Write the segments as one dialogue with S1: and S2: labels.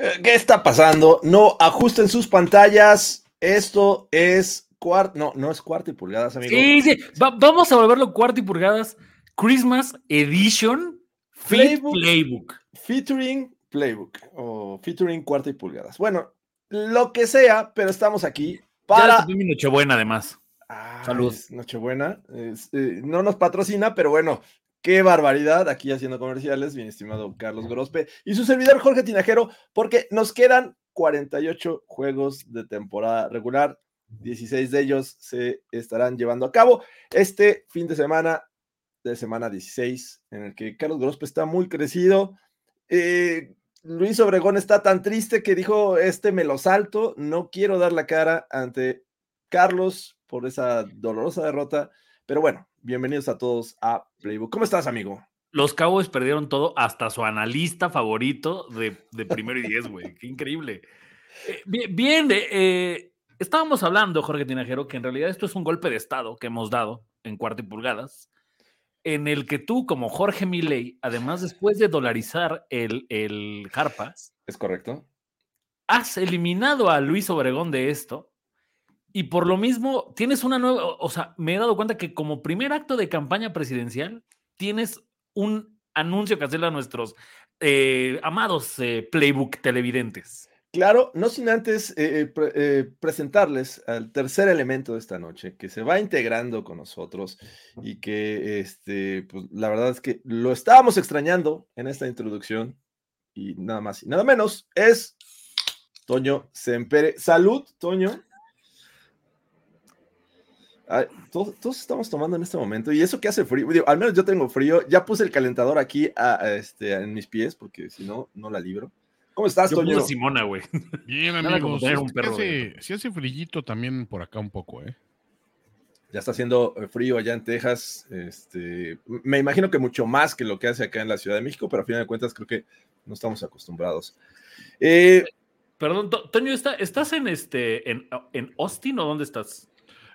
S1: Eh, ¿Qué está pasando? No ajusten sus pantallas. Esto es cuarto. No, no es cuarto y pulgadas, amigo.
S2: Sí, sí. Va- vamos a volverlo cuarto y pulgadas. Christmas Edition
S1: Playbook.
S2: Playbook.
S1: Featuring Playbook o featuring cuarto y pulgadas. Bueno, lo que sea, pero estamos aquí
S2: Ya
S1: para.
S2: mi Nochebuena, además.
S1: Ah,
S2: Salud.
S1: Nochebuena. Eh, no nos patrocina, pero bueno, qué barbaridad. Aquí haciendo comerciales, mi estimado Carlos Grospe y su servidor Jorge Tinajero, porque nos quedan 48 juegos de temporada regular. 16 de ellos se estarán llevando a cabo este fin de semana, de semana 16, en el que Carlos Grospe está muy crecido. Eh, Luis Obregón está tan triste que dijo, este me lo salto, no quiero dar la cara ante Carlos por esa dolorosa derrota. Pero bueno, bienvenidos a todos a Playbook. ¿Cómo estás, amigo?
S2: Los Cowboys perdieron todo, hasta su analista favorito de, de primero y diez, güey. Qué increíble. Eh, bien, bien, eh, eh, estábamos hablando, Jorge Tinajero, que en realidad esto es un golpe de Estado que hemos dado en cuarto y pulgadas, en el que tú, como Jorge Milei, además después de dolarizar el, el Harpas,
S1: ¿Es correcto?
S2: has eliminado a Luis Obregón de esto y por lo mismo tienes una nueva, o sea, me he dado cuenta que como primer acto de campaña presidencial tienes un anuncio que hacerle a nuestros eh, amados eh, playbook televidentes.
S1: Claro, no sin antes eh, presentarles al tercer elemento de esta noche, que se va integrando con nosotros y que, este, pues, la verdad es que lo estábamos extrañando en esta introducción y nada más y nada menos es Toño Sempere. Salud, Toño. Ay, todos, todos estamos tomando en este momento y eso que hace frío, digo, al menos yo tengo frío, ya puse el calentador aquí a- a este, en mis pies porque si no, no la libro. ¿Cómo estás,
S2: Yo
S1: Toño?
S2: Simona, güey.
S3: Bien, amigos.
S2: un perro
S3: hace, sí hace frillito también por acá un poco, ¿eh?
S1: Ya está haciendo eh, frío allá en Texas. Este, me imagino que mucho más que lo que hace acá en la Ciudad de México, pero a final de cuentas creo que no estamos acostumbrados. Eh,
S2: Perdón, To- Toño, ¿está- ¿estás en este en, en Austin o dónde estás?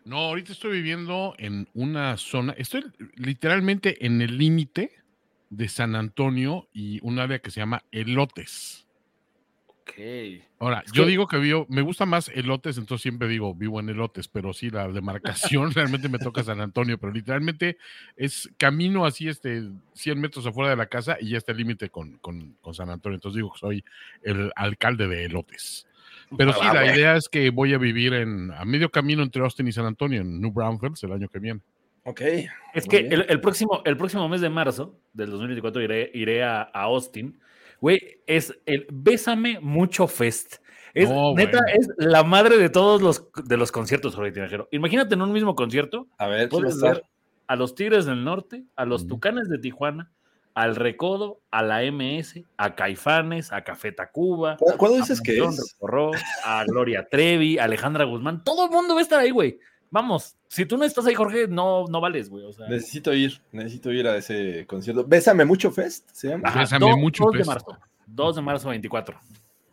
S3: No, ahorita estoy viviendo en una zona, estoy literalmente en el límite de San Antonio y un área que se llama Elotes.
S2: Ok.
S3: Ahora,
S2: Es
S3: yo
S2: que-
S3: digo que vivo, me gusta más Elotes, entonces siempre digo vivo en Elotes, pero sí, la demarcación realmente me toca San Antonio, pero literalmente es camino así, este, 100 metros afuera de la casa y ya está el límite con, con- con San Antonio, entonces digo que soy el alcalde de Elotes. Pero sí, la idea es que voy a vivir en, a medio camino entre Austin y San Antonio, en New Braunfels, el año que viene.
S1: ok.
S2: Es que el, el próximo, el próximo mes de marzo del 2024 iré, iré a, a Austin. Güey, es el Bésame Mucho Fest. Es,
S3: No,
S2: neta,
S3: bueno.
S2: es la madre de todos los, de los conciertos, Jorge Tinajero. Imagínate en un mismo concierto,
S1: A ver, ¿quién va a
S2: puedes
S1: estar?
S2: ver a los Tigres del Norte, a los. Tucanes de Tijuana, al Recodo, a la MS, a Caifanes, a Café Tacuba,
S1: ¿Cu- ¿Cuándo
S2: a
S1: dices que es?
S2: Rococó, a Gloria Trevi, a Alejandra Guzmán. Todo el mundo va a estar ahí, güey. Vamos, si tú no estás ahí, Jorge, no, no vales, güey. O sea,
S1: Necesito ir, necesito ir a ese concierto. Bésame mucho Fest, ¿se llama?
S2: Ajá,
S3: Bésame
S2: do-
S3: mucho,
S2: 2 de
S3: Fest.
S2: marzo. 2 de marzo 24.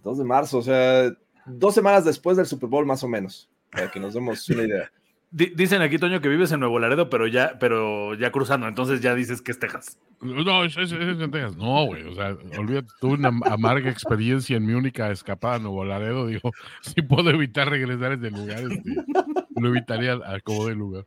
S1: 2 de marzo, o sea, dos semanas después del Super Bowl más o menos, para que nos demos una idea.
S2: Di- dicen aquí, Toño, que vives en Nuevo Laredo, pero ya, pero ya cruzando, entonces ya dices que es Texas.
S3: No, es, es, es en Texas. No, güey, o sea, olvídate, tuve una amarga experiencia en mi única escapada a Nuevo Laredo, digo, si puedo evitar regresar a ese lugar, este, lo evitaría a como de lugar.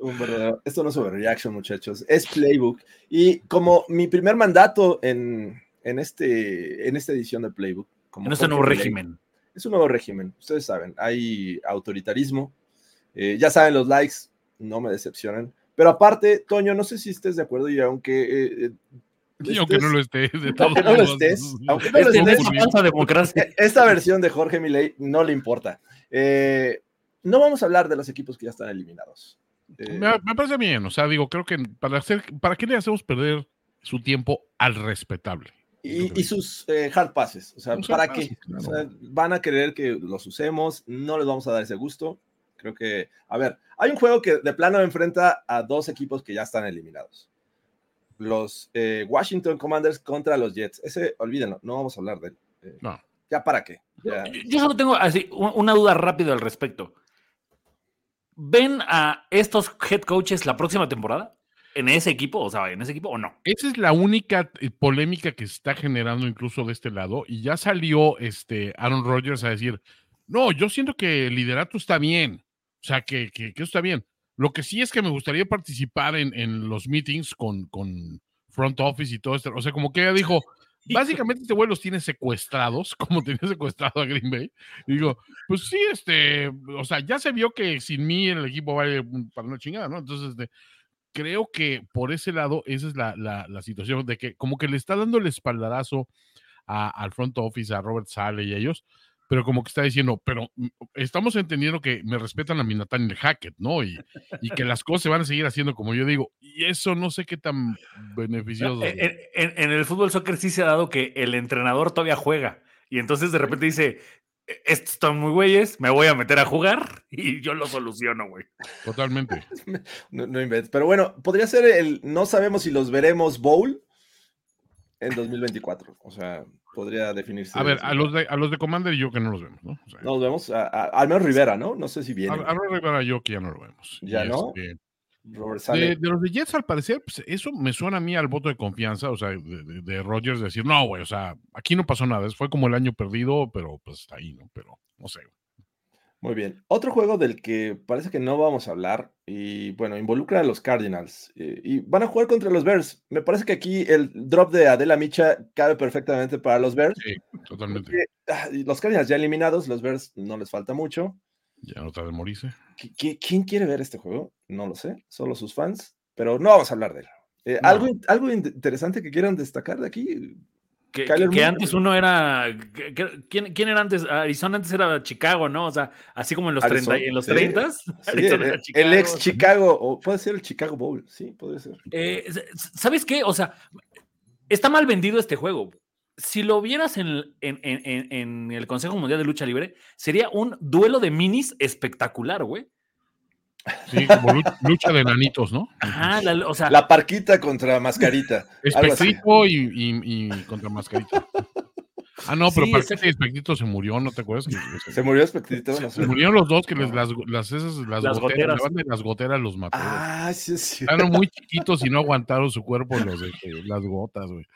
S1: Un verdadero- Esto no es overreaction, muchachos, es Playbook. Y como mi primer mandato en, en, este, en esta edición de Playbook, como
S2: En este nuevo régimen.
S1: Es un nuevo régimen, ustedes saben, hay autoritarismo, Eh, ya saben, los likes no me decepcionan. Pero aparte, Toño, no sé si estés de acuerdo y aunque... eh, eh,
S3: Y aunque no lo esté, de todos
S1: aunque no lo
S3: modos,
S1: estés, aunque no lo
S2: Este,
S1: estés,
S2: democracia.
S1: Esta versión de Jorge Milei no le importa. Eh, no vamos a hablar de los equipos que ya están eliminados. Eh,
S3: Me, me parece bien, o sea, digo, creo que para hacer, ¿para qué le hacemos perder su tiempo al respetable?
S1: y, y sus eh, hard passes. O sea, ¿para qué?
S3: passes, claro.
S1: O sea, van a querer que los usemos, no les vamos a dar ese gusto. Creo que, a ver, hay un juego que de plano enfrenta a dos equipos que ya están eliminados. Los eh, Washington Commanders contra los Jets. Ese, olvídenlo, no vamos a hablar de él. Eh,
S3: No.
S1: ¿Ya para qué? Ya.
S2: Yo, yo solo tengo así una duda rápido al respecto. ¿Ven a estos head coaches la próxima temporada? ¿En ese equipo? O sea, ¿en ese equipo o no?
S3: Esa es la única eh, polémica que se está generando incluso de este lado. Y ya salió este Aaron Rodgers a decir, no, yo siento que el liderato está bien. O sea, que, que, que eso está bien. Lo que sí es que me gustaría participar en, en los meetings con, con front office y todo esto. O sea, como que ella dijo, básicamente este güey los tiene secuestrados, como tenía secuestrado a Green Bay. Y digo, pues sí, este, o sea, ya se vio que sin mí el equipo vale para una chingada, ¿no? Entonces, este, creo que por ese lado, esa es la, la, la situación de que como que le está dando el espaldarazo a- al front office, a Robert Sale y a ellos, pero como que está diciendo, pero mm, estamos entendiendo que me respetan a mi Nathaniel Hackett, ¿no? Y, y que las cosas se van a seguir haciendo como yo digo, y eso no sé qué tan beneficioso.
S2: En, en- en el fútbol soccer sí se ha dado que el entrenador todavía juega y entonces de repente dice, "E- estos están muy güeyes, me voy a meter a jugar y yo lo soluciono, güey.
S3: Totalmente.
S1: No, no inventes. Pero bueno, podría ser el no sabemos si los veremos Bowl en 2024. O sea, podría definirse.
S3: A ver, a los de, a los de Commander y yo que no los vemos, ¿no? O sea,
S1: No los vemos. a- a- al menos Rivera, ¿no? No sé si viene.
S3: a, a Ron Rivera yo que ya no lo vemos.
S1: Ya no.
S3: este,
S1: Robert
S3: De, de los de Jets, al parecer, pues, eso me suena a mí al voto de confianza, o sea, de, de, de Rodgers decir, no, güey, o sea, aquí no pasó nada, fue como el año perdido, pero pues está ahí, ¿no? Pero no sé.
S1: Muy bien. Otro juego del que parece que no vamos a hablar y bueno, involucra a los Cardinals eh, y van a jugar contra los Bears. Me parece que aquí el drop de Adela Micha cabe perfectamente para los Bears.
S3: Sí, totalmente.
S1: porque, ah, los Cardinals ya eliminados, los Bears no les falta mucho.
S3: Ya no tarda en morirse.
S1: ¿Qui- qui- ¿Quién quiere ver este juego? No lo sé, solo sus fans, pero no vamos a hablar de él. Eh,
S3: No.
S1: ¿algo, ¿Algo in- interesante que quieran destacar de aquí?
S2: Que, antes uno era. que- ¿quién, quién era antes? Arizona antes era Chicago, ¿no? O sea, así como en los,
S1: Arizona,
S2: 30, en los
S1: sí.
S2: 30
S1: Sí, el, el ex Chicago, o puede ser el Chicago Bowl, sí, puede ser.
S2: Eh, ¿Sabes qué? O sea, está mal vendido este juego. Si lo vieras en- en el Consejo Mundial de Lucha Libre, sería un duelo de minis espectacular, güey.
S3: Sí, como lu- lucha de nanitos, ¿no?
S2: Ajá, la- o sea,
S1: La parquita contra mascarita.
S3: Espectrito y, y, y contra mascarita. Ah, no, pero
S2: Sí,
S3: Parquita
S2: exacto.
S3: y Espectrito se murió, ¿no te acuerdas? Que-
S1: Se murió Espectrito, no sé.
S3: se murieron los dos que les, las, las, esas, las,
S2: Las
S3: goteras, de las goteras los mató.
S1: Ah, sí, sí.
S3: Estaban muy chiquitos y no aguantaron su cuerpo los de, eh, las gotas, güey.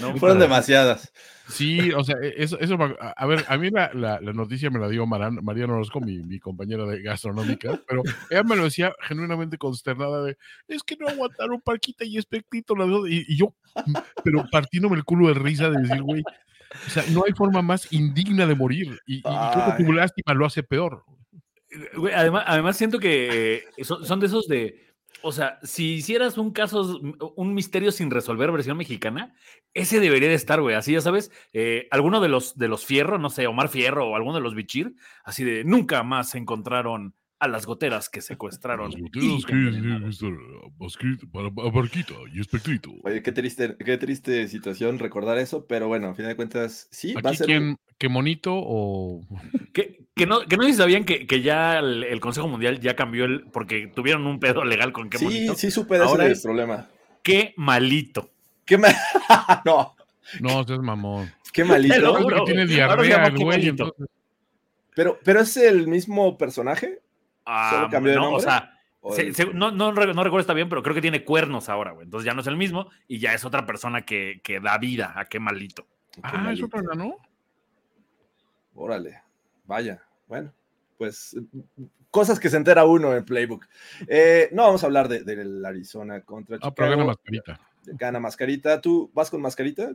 S2: no,
S1: Fueron demasiadas.
S3: Sí, o sea, e- eso, eso a a ver, a mí la, la- la noticia me la dio Maran- Mariana Orozco, mi, mi compañera de gastronómica, pero ella me lo decía genuinamente consternada de, es que no aguantaron Parquita y Espectrito, las dos", y, y yo, pero partiéndome el culo de risa de decir, güey, o sea, no hay forma más indigna de morir, y, y creo que tu lástima lo hace peor.
S2: Güey, además, además siento que eh, son, son de esos de. O sea, si hicieras un caso, un misterio sin resolver versión mexicana, ese debería de estar, güey. Así ya sabes, eh, alguno de los de los Fierro, no sé, Omar Fierro o alguno de los Bichir, así de nunca más encontraron a las goteras que secuestraron.
S3: Las
S2: y
S3: goteras que
S2: envenenaron".
S3: estar a Masquita- para- a Parquita y Espectrito.
S1: Oye, qué triste, qué triste situación recordar eso, pero bueno, a fin de cuentas, sí, va a
S3: Aquí,
S1: ser.
S3: ¿quién, qué monito o...?
S2: Que, que no, que no sé si sabían que, que ya el, el Consejo Mundial ya cambió el. porque tuvieron un pedo legal con qué
S1: Sí,
S2: bonito.
S1: sí supe de
S2: Ahora
S1: ese
S2: es-
S1: problema.
S2: Qué malito.
S1: Qué ma- no,
S3: No, seas mamón.
S1: qué malito.
S3: que tiene diarrea güey,
S1: Pero, pero es el mismo personaje.
S2: Ah,
S1: cambió de
S2: no, o sea,
S1: ¿O
S2: se-
S1: el-
S2: se- no, no, re- no recuerdo está bien, pero creo que tiene cuernos ahora, güey. Entonces ya no es el mismo y ya es otra persona que, que da vida a qué malito.
S1: qué
S3: Ah,
S1: malito.
S3: eso otra, ¿no?
S1: Órale, vaya. Bueno, pues cosas que se entera uno en Playbook. Eh, no vamos a hablar de- del Arizona contra
S3: Ah,
S1: Chicago.
S3: pero gana mascarita.
S1: Gana mascarita. ¿Tú vas con mascarita?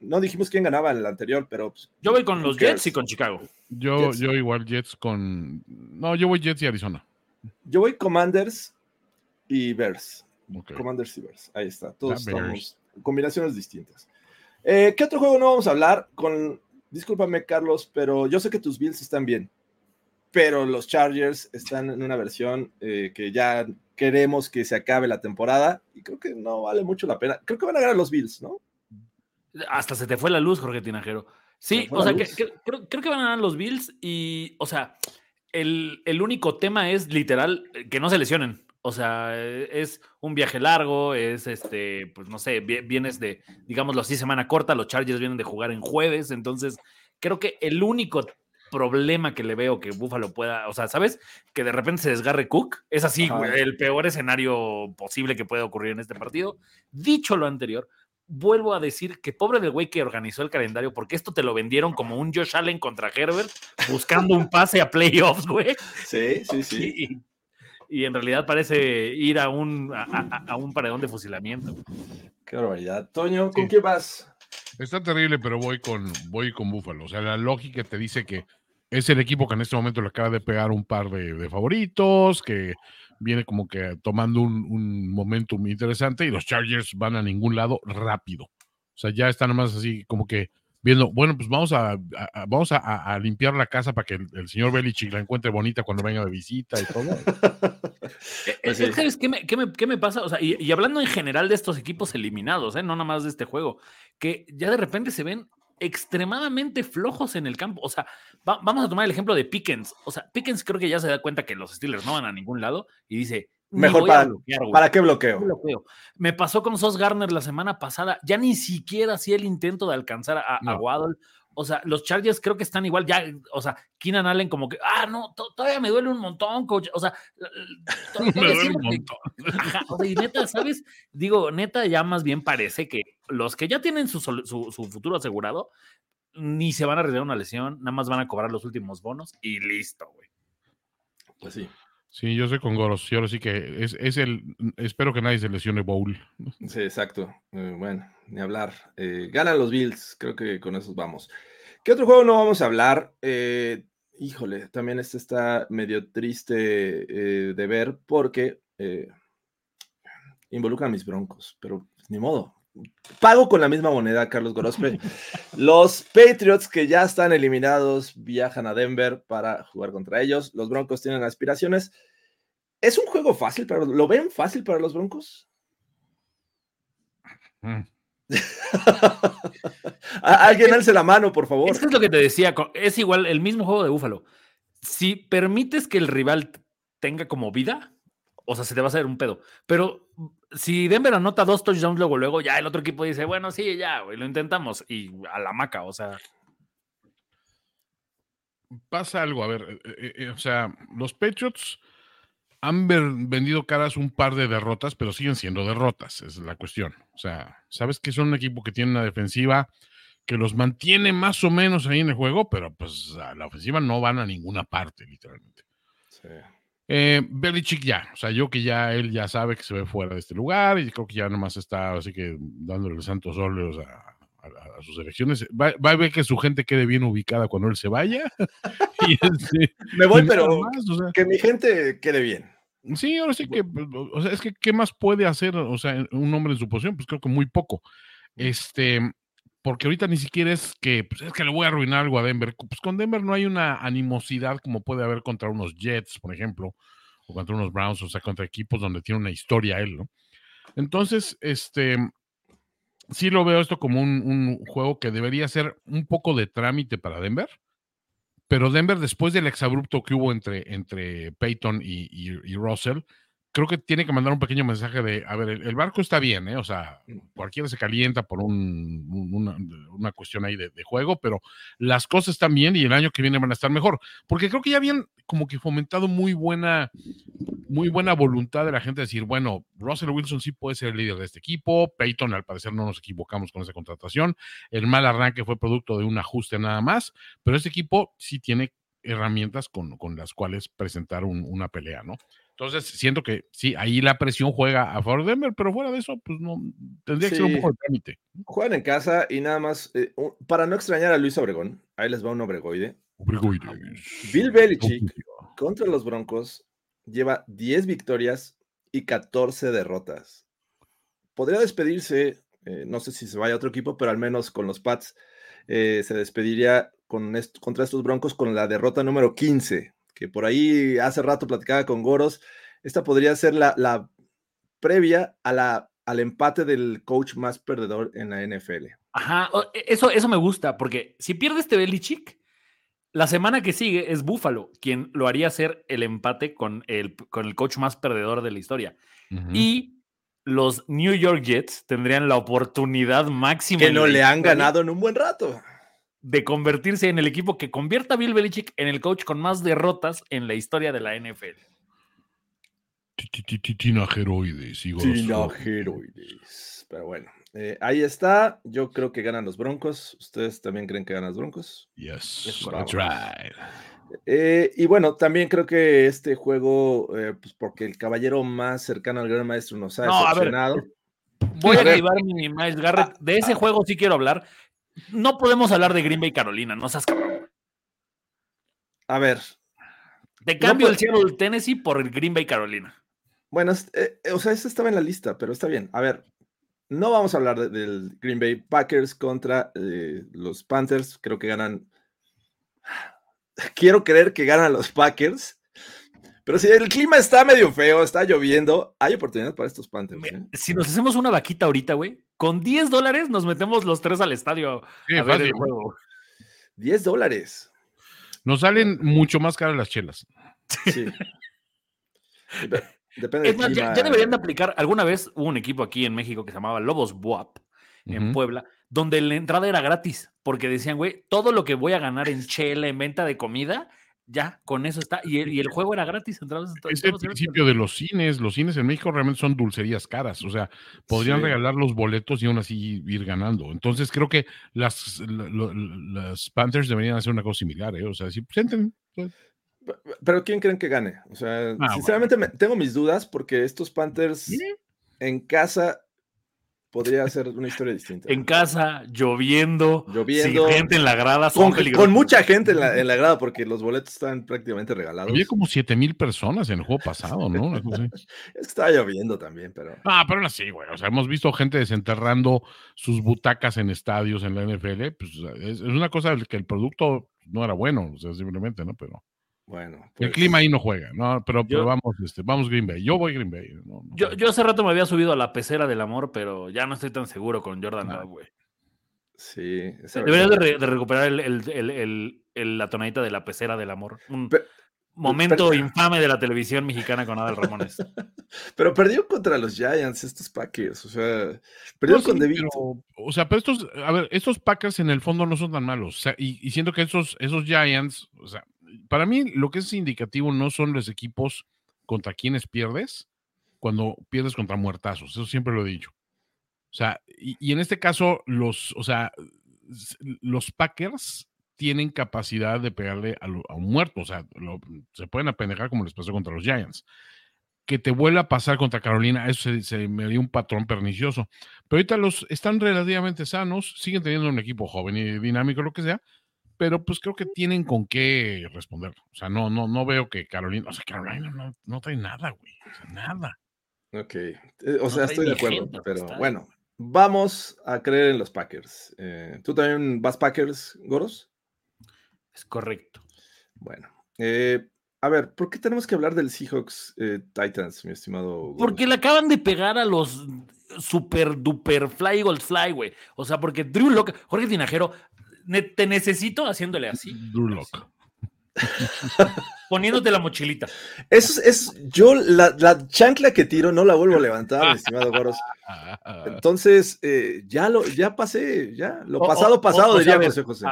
S1: No dijimos quién ganaba en el anterior, pero. pues,
S2: Yo voy con los
S1: cares?
S2: Jets y con Chicago.
S3: Yo,
S1: Jets.
S3: yo igual Jets con... No, yo voy Jets y Arizona.
S1: Yo voy Commanders y Bears. Commanders y Bears. Ahí está. Todos
S3: Bears.
S1: estamos. Combinaciones distintas. Eh, ¿Qué otro juego no vamos a hablar? Con. Discúlpame, Carlos, pero yo sé que tus Bills están bien. Pero los Chargers están en una versión eh, que ya queremos que se acabe la temporada. Y creo que no vale mucho la pena. Creo que van a ganar los Bills, ¿no?
S2: Hasta se te fue la luz, Jorge Tinajero. Sí, o sea, que- creo, creo que van a ganar los Bills y, o sea, el, el único tema es literal eh, que no se lesionen. O sea, eh, es un viaje largo, es este, pues no sé, vi- vienes de, digámoslo así, semana corta, los Chargers vienen de jugar en jueves, entonces creo que el único problema que le veo que Buffalo pueda, o sea, ¿sabes? Que de repente se desgarre Cook, es así, güey, el peor escenario posible que puede ocurrir en este partido. Dicho lo anterior, vuelvo a decir que pobre del güey que organizó el calendario, porque esto te lo vendieron como un Josh Allen contra Herbert, buscando un pase a playoffs, güey.
S1: Sí, sí, sí.
S2: Y, y en realidad parece ir a un, a, a- a un paredón de fusilamiento.
S1: Qué barbaridad. Toño, ¿con
S3: Sí.
S1: quién vas?
S3: Está terrible, pero voy con, voy con Buffalo. O sea, la lógica te dice que es el equipo que en este momento le acaba de pegar un par de, de favoritos, que viene como que tomando un, un momentum interesante y los Chargers van a ningún lado rápido. O sea, ya están nomás así como que viendo, bueno, pues vamos a, a- a- vamos a, limpiar la casa para que el, el señor Belichick la encuentre bonita cuando venga de visita y todo.
S2: Eh,
S1: Pues
S2: eh. ¿Sabes qué me, qué me- qué me pasa? O sea, y, y hablando en general de estos equipos eliminados, ¿eh? no nada más de este juego, que ya de repente se ven extremadamente flojos en el campo. O sea, va- vamos a tomar el ejemplo de Pickens. O sea, Pickens creo que ya se da cuenta que los Steelers no van a ningún lado y dice, "Ni
S1: Mejor
S2: a
S1: para-
S2: bloquear, güey".
S1: ¿Para qué bloqueo?
S2: bloqueo. Me pasó con Sos Garner la semana pasada. Ya ni siquiera hacía el intento de alcanzar a, a
S3: No.
S2: Waddle. O sea, los Chargers creo que están igual. Ya, o sea, Keenan Allen como que, ah, no, to- todavía me duele un montón, coach. O sea,
S3: Me duele un
S2: que-
S3: montón.
S2: Ajá, o sea, y neta, ¿sabes? Digo, neta, ya más bien parece que los que ya tienen su, su, su futuro asegurado ni se van a arriesgar una lesión, nada más van a cobrar los últimos bonos y listo, güey.
S1: Pues sí.
S3: Sí, yo soy con Goros. Y ahora sí que es, es el. Espero que nadie se lesione Bowl.
S1: Sí, exacto. Eh, bueno, ni hablar. Eh, ganan los Bills, creo que con esos vamos. ¿Qué otro juego no vamos a hablar? Eh, híjole, también este está medio triste eh, de ver porque involucran a mis broncos, pero ni modo. Pago con la misma moneda, Carlos Gorospe. Los Patriots que ya están eliminados viajan a Denver para jugar contra ellos. Los Broncos tienen aspiraciones. ¿Es un juego fácil? Para, ¿Lo ven fácil para los Broncos?
S3: Mm.
S1: Alguien alce la mano, por favor.
S2: Es que es lo que te decía, es igual el mismo juego de Búfalo. Si permites que el rival tenga como vida, o sea, se te va a hacer un pedo. Pero si Denver anota dos touchdowns luego, luego ya el otro equipo dice, bueno, sí, ya, güey, lo intentamos. Y a la maca, o sea,
S3: pasa algo, a ver, eh, eh, o sea, los Patriots han ver- vendido caras un par de derrotas, pero siguen siendo derrotas, es la cuestión. O sea, sabes que son un equipo que tiene una defensiva que los mantiene más o menos ahí en el juego, pero pues a la ofensiva no van a ninguna parte, literalmente. Eh, Belichick ya, o sea, yo que ya él ya sabe que se ve fuera de este lugar y creo que ya nomás está así que dándole los santos óleos a, a- a sus elecciones. Va, va a ver que su gente quede bien ubicada cuando él se vaya. y este,
S1: Me voy,
S3: y
S1: pero
S3: más, o sea,
S1: que mi gente quede bien.
S3: sí, ahora sí que, pues, o sea, es que ¿qué más puede hacer, o sea, un hombre en su posición? Pues creo que muy poco. Este, porque ahorita ni siquiera es que, pues es que le voy a arruinar algo a Denver. Pues con Denver no hay una animosidad como puede haber contra unos Jets, por ejemplo, o contra unos Browns, o sea, contra equipos donde tiene una historia él, ¿no? Entonces, este, sí lo veo esto como un, juego que debería ser un poco de trámite para Denver, pero Denver, después del exabrupto que hubo entre, entre Peyton y- y Russell, creo que tiene que mandar un pequeño mensaje de, a ver, el, el barco está bien, ¿eh? O sea, cualquiera se calienta por un- un- una, una cuestión ahí de, de juego, pero las cosas están bien y el año que viene van a estar mejor, porque creo que ya habían como que fomentado muy buena, muy buena voluntad de la gente de decir, bueno, Russell Wilson sí puede ser el líder de este equipo, Peyton al parecer no nos equivocamos con esa contratación, el mal arranque fue producto de un ajuste nada más, pero este equipo sí tiene herramientas con, con las cuales presentar un- una pelea, ¿no? Entonces, siento que sí, ahí la presión juega a favor de Denver, pero fuera de eso, pues no, tendría que ser un poco de trámite.
S1: Juegan en casa y nada más, eh, para no extrañar a Luis Obregón, ahí les va un obregoide.
S3: Obrigoides.
S1: Bill Belichick contra los Broncos lleva 10 victorias y 14 derrotas. Podría despedirse, eh, no sé si se vaya a otro equipo, pero al menos con los Pats eh, se despediría con contra estos Broncos con la derrota número 15, que por ahí hace rato platicaba con Goros. Esta podría ser la, la previa a la, al empate del coach más perdedor en la NFL.
S2: Ajá, e, eso, eso me gusta, porque si pierde este Belichick, la semana que sigue es Buffalo, quien lo haría ser el empate con el, con el coach más perdedor de la historia. Y los New York Jets tendrían la oportunidad máxima.
S1: Que no le han ganado en un buen rato.
S2: De convertirse en el equipo que convierta a Bill Belichick en el coach con más derrotas en la historia de la NFL.
S3: Tinajeroides.
S1: Tinajeroides. Pero bueno, eh, ahí está. Yo creo que ganan los Broncos. ¿Ustedes también creen que ganan los Broncos?
S3: Yes, that's right.
S1: Eh, y bueno, también creo que este juego, eh, pues porque el caballero más cercano al gran maestro nos ha decepcionado.
S2: voy a, activar mi Miles Garrett. De ese ah. juego sí quiero hablar. No podemos hablar de Green Bay Carolina, no seas cabrón.
S1: A ver.
S2: Te cambio el cielo del Tennessee por el Green Bay Carolina.
S1: Bueno, o sea, eso estaba en la lista, pero está bien. A ver, no vamos a hablar del Green Bay Packers contra eh, los Panthers. Creo que ganan. Quiero creer que ganan los Packers. Pero si el clima está medio feo, está lloviendo, hay oportunidad para estos Panthers. ¿eh?
S2: Si nos hacemos una vaquita ahorita, güey, con 10 dólares nos metemos los tres al estadio a ver el juego.
S1: 10 dólares.
S3: Nos salen mucho más caras las chelas. Sí.
S2: Depende ya, deberían de aplicar. Alguna vez hubo un equipo aquí en México que se llamaba Lobos Buap, en Puebla, donde la entrada era gratis, porque decían, güey, todo lo que voy a ganar en chela, en venta de comida, ya, con eso está. Y el, juego era gratis.
S3: es el principio de los cines. Los cines en México realmente son dulcerías caras. O sea, podrían regalar los boletos y aún así ir ganando. Entonces creo que las, las Panthers deberían hacer una cosa similar. ¿eh? O sea, si presenten. Pues,
S1: pero ¿quién creen que gane? O sea, ah, sinceramente tengo mis dudas porque estos Panthers en casa podría ser una historia distinta.
S2: En casa, lloviendo,
S1: lloviendo,
S2: sin gente en la grada,
S1: con, con, mucha gente en la, en la, grada porque los boletos están prácticamente regalados.
S3: Había como 7 mil personas en el juego pasado, ¿no?
S1: es que estaba lloviendo también, pero.
S3: Ah, pero así, güey. O sea, hemos visto gente desenterrando sus butacas en estadios en la NFL. Pues es, es una cosa que el producto no era bueno, o sea, simplemente, ¿no? Pero.
S1: Bueno.
S3: El pues clima ahí no juega, ¿no? Pero, vamos, este, vamos Green Bay. Yo voy Green Bay.
S2: yo, yo, hace rato me había subido a la pecera del amor, pero ya no estoy tan seguro con Jordan ah. güey.
S1: Sí.
S2: Deberías de, recuperar el, la tonadita de la pecera del amor. Un momento infame de la televisión mexicana con Adal Ramones.
S1: pero perdió contra los Giants estos Packers. O sea, perdió con David.
S3: o sea, pero estos, a ver, estos Packers en el fondo no son tan malos. O sea, y, y siento que esos, esos Giants, o sea, para mí lo que es indicativo no son los equipos contra quienes pierdes, cuando pierdes contra muertazos, eso siempre lo he dicho. O sea, y, en este caso, los, o sea, los Packers tienen capacidad de pegarle a, un muerto, o sea, se pueden apendejar como les pasó contra los Giants. Que te vuelva a pasar contra Carolina, eso se, me dio un patrón pernicioso. Pero ahorita los están relativamente sanos, siguen teniendo un equipo joven y dinámico, lo que sea, pero pues creo que tienen con qué responder. O sea, no, no, no veo que Carolina, o sea, Carolina no, no trae nada, güey, o sea, nada.
S1: Ok, eh, o sea, estoy de acuerdo, pero bueno, vamos a creer en los Packers. Eh, ¿Tú también vas Packers, Goros?
S2: Es correcto.
S1: Bueno, eh, a ver, ¿por qué tenemos que hablar del Seahawks Titans, mi estimado? Goros?
S2: Porque le acaban de pegar a los super duper fly gold fly, güey. O sea, porque Drew Locke, Jorge Tinajero, te necesito haciéndole así. Poniéndote la mochilita.
S1: Es, es yo la, chancla que tiro no la vuelvo a levantar, estimado Goros. Entonces, eh, ya lo, ya pasé, ya, lo pasado, pasado, diría José José.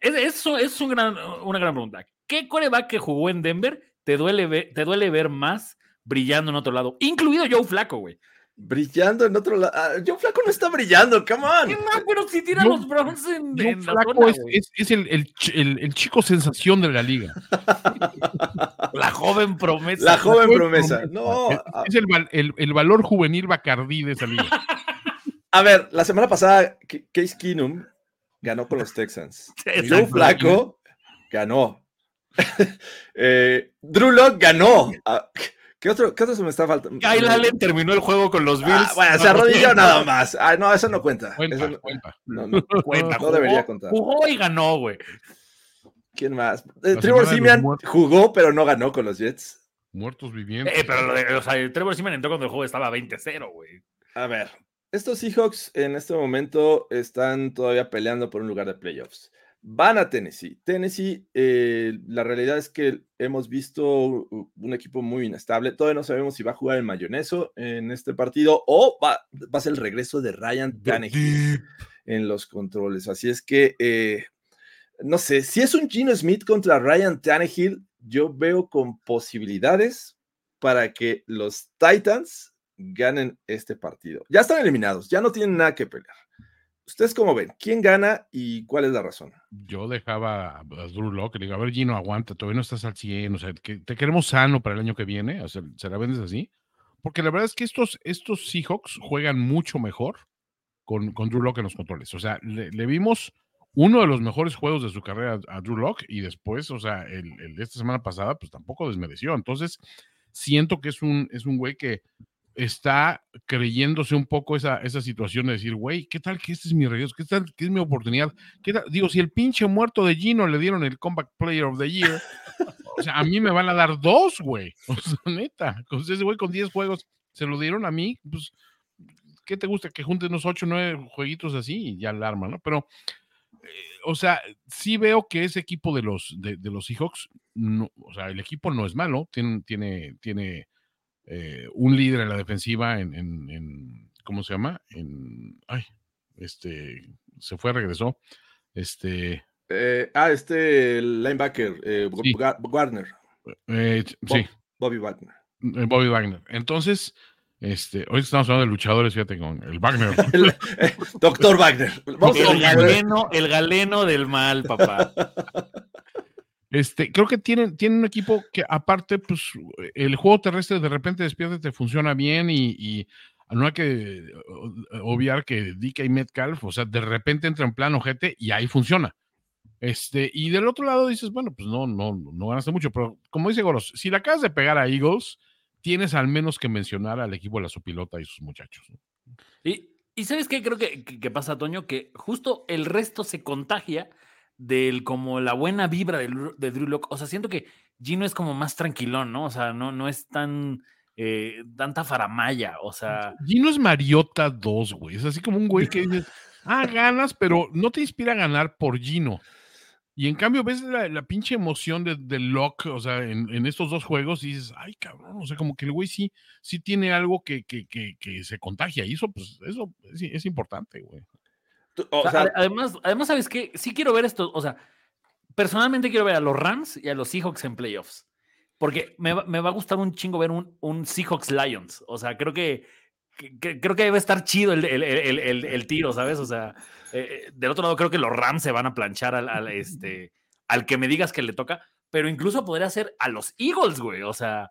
S2: eso es un gran, una gran pregunta. ¿Qué coreback que jugó en Denver te duele, te duele ver más brillando en otro lado? Incluido Joe Flaco, güey.
S1: Brillando en otro lado. Ah, Joe Flaco no está brillando, come on.
S2: No, pero si tira los Browns en,
S3: Joe Flaco es, es, el, el, el, chico sensación de la liga.
S2: la joven promesa.
S1: La joven promesa. No.
S3: Ah. Es, el, el, valor juvenil Bacardí de esa liga.
S1: A ver, la semana pasada, Case Keenum ganó con los Texans. Joe Flaco ganó. Eh, Drew Lock ganó. Ah, ¿Qué otro, ¿Qué otro se me está faltando?
S2: Kyle Allen terminó el juego con los Bills.
S1: Ah, bueno, se arrodilló nada más. Ah, no, eso no cuenta.
S3: Cuenta,
S1: Eso no,
S3: cuenta.
S1: no, no,
S2: Cuenta,
S1: no
S2: jugó,
S1: debería contar.
S2: Jugó y ganó, güey.
S1: ¿Quién más? Eh, Trevor
S3: muertos.
S1: jugó, pero no ganó con los Jets.
S3: Muertos vivientes.
S2: Eh, pero o sea, el Trevor Simeon entró cuando el juego estaba 20-0, güey.
S1: A ver, estos Seahawks en este momento están todavía peleando por un lugar de playoffs. Van a Tennessee. Tennessee, eh, la realidad es que hemos visto un equipo muy inestable. Todavía no sabemos si va a jugar el mayoneso en este partido o va, va a ser el regreso de Ryan Tannehill en los controles. Así es que, eh, no sé, si es un Gino Smith contra Ryan Tannehill, yo veo con posibilidades para que los Titans ganen este partido. Ya están eliminados, ya no tienen nada que pelear. ¿Ustedes cómo ven? ¿Quién gana y cuál es la razón?
S3: Yo dejaba a Drew Lock, le digo, a ver, Gino, aguanta, todavía no estás al 100, o sea, que te queremos sano para el año que viene, o sea, ¿se la vendes así? Porque la verdad es que estos, estos Seahawks juegan mucho mejor con, con Drew Lock en los controles. O sea, le, le vimos uno de los mejores juegos de su carrera a Drew Lock y después, o sea, el, el de esta semana pasada, pues tampoco desmereció. Entonces, siento que es un, es un güey que está creyéndose un poco esa, esa situación de decir, güey, ¿qué tal que este es mi regreso? ¿Qué tal que es mi oportunidad? Digo, si el pinche muerto de Gino le dieron el Comeback Player of the Year, o sea, a mí me van a dar dos, güey. O sea, neta. Entonces, ese güey con 10 juegos se lo dieron a mí, pues, ¿qué te gusta? Que junte unos 8 o 9 jueguitos así y ya la arma, ¿no? Pero, eh, o sea, sí veo que ese equipo de los, de, de los Seahawks, no, o sea, el equipo no es malo, tiene, tiene, tiene eh, un líder en la defensiva en, en, en- ¿cómo se llama? En, ay, este, se fue, regresó, este,
S1: Eh, ah, este linebacker, eh,
S3: Sí. Eh, sí,
S1: Bobby Wagner.
S3: eh, Bobby Wagner. Entonces, este, hoy estamos hablando de luchadores, fíjate, con el Wagner.
S1: El- eh, Doctor Wagner.
S2: El galeno, el galeno del mal, papá.
S3: Este, creo que tienen, tienen un equipo que aparte, pues, el juego terrestre de repente despierta te funciona bien y, y no hay que eh, obviar que DK Metcalf, o sea, de repente entra en plan ojete y ahí funciona. Este, y del otro lado dices, bueno, pues no, no, no ganaste mucho, pero como dice Goros, si la acabas de pegar a Eagles, tienes al menos que mencionar al equipo de la Sopilota y sus muchachos.
S2: Y, ¿sabes qué? Creo que- que pasa, Toño, que justo el resto se contagia del como la buena vibra de, de Drew Lock. O sea, siento que Gino es como más tranquilón, ¿no? O sea, no, no es tan eh, tanta faramaya. O sea,
S3: Gino es Mariota 2, güey. Es así como un güey que dices, ah, ganas, pero no te inspira a ganar por Gino. Y en cambio ves la, la pinche emoción de, de Locke, o sea, en, en estos dos juegos y dices, ay, cabrón, o sea, como que el güey sí, sí tiene algo que, que, que, que se contagia. Y eso, pues, eso es, es importante, güey.
S1: Tú- O
S2: o sea,
S1: sea,
S2: ade- además, además, ¿sabes qué? Sí quiero ver esto. O sea, personalmente quiero ver a los Rams y a los Seahawks en playoffs. Porque me, va- me va a gustar un chingo ver un, un Seahawks Lions. O sea, creo que, que- que- creo que debe estar chido el, el- el- el- tiro, ¿sabes? O sea, eh, eh, del otro lado creo que los Rams se van a planchar al, al, este, al que me digas que le toca. Pero incluso podría ser a los Eagles, güey. O sea,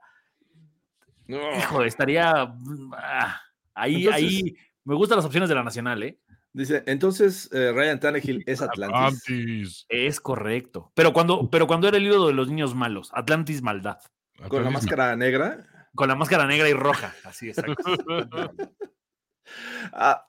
S1: no.
S2: hijo, estaría ah, ahí,
S1: Entonces-
S2: ahí. Me gustan las opciones de la Nacional, ¿eh?
S1: Dice, entonces eh, Ryan Tannehill es Atlantis.
S3: Atlantis.
S2: Es correcto. Pero cuando, pero cuando era el ídolo de los niños malos, Atlantis Maldad.
S1: Con la máscara negra.
S2: Con la máscara negra y roja. Así es.
S1: Ah,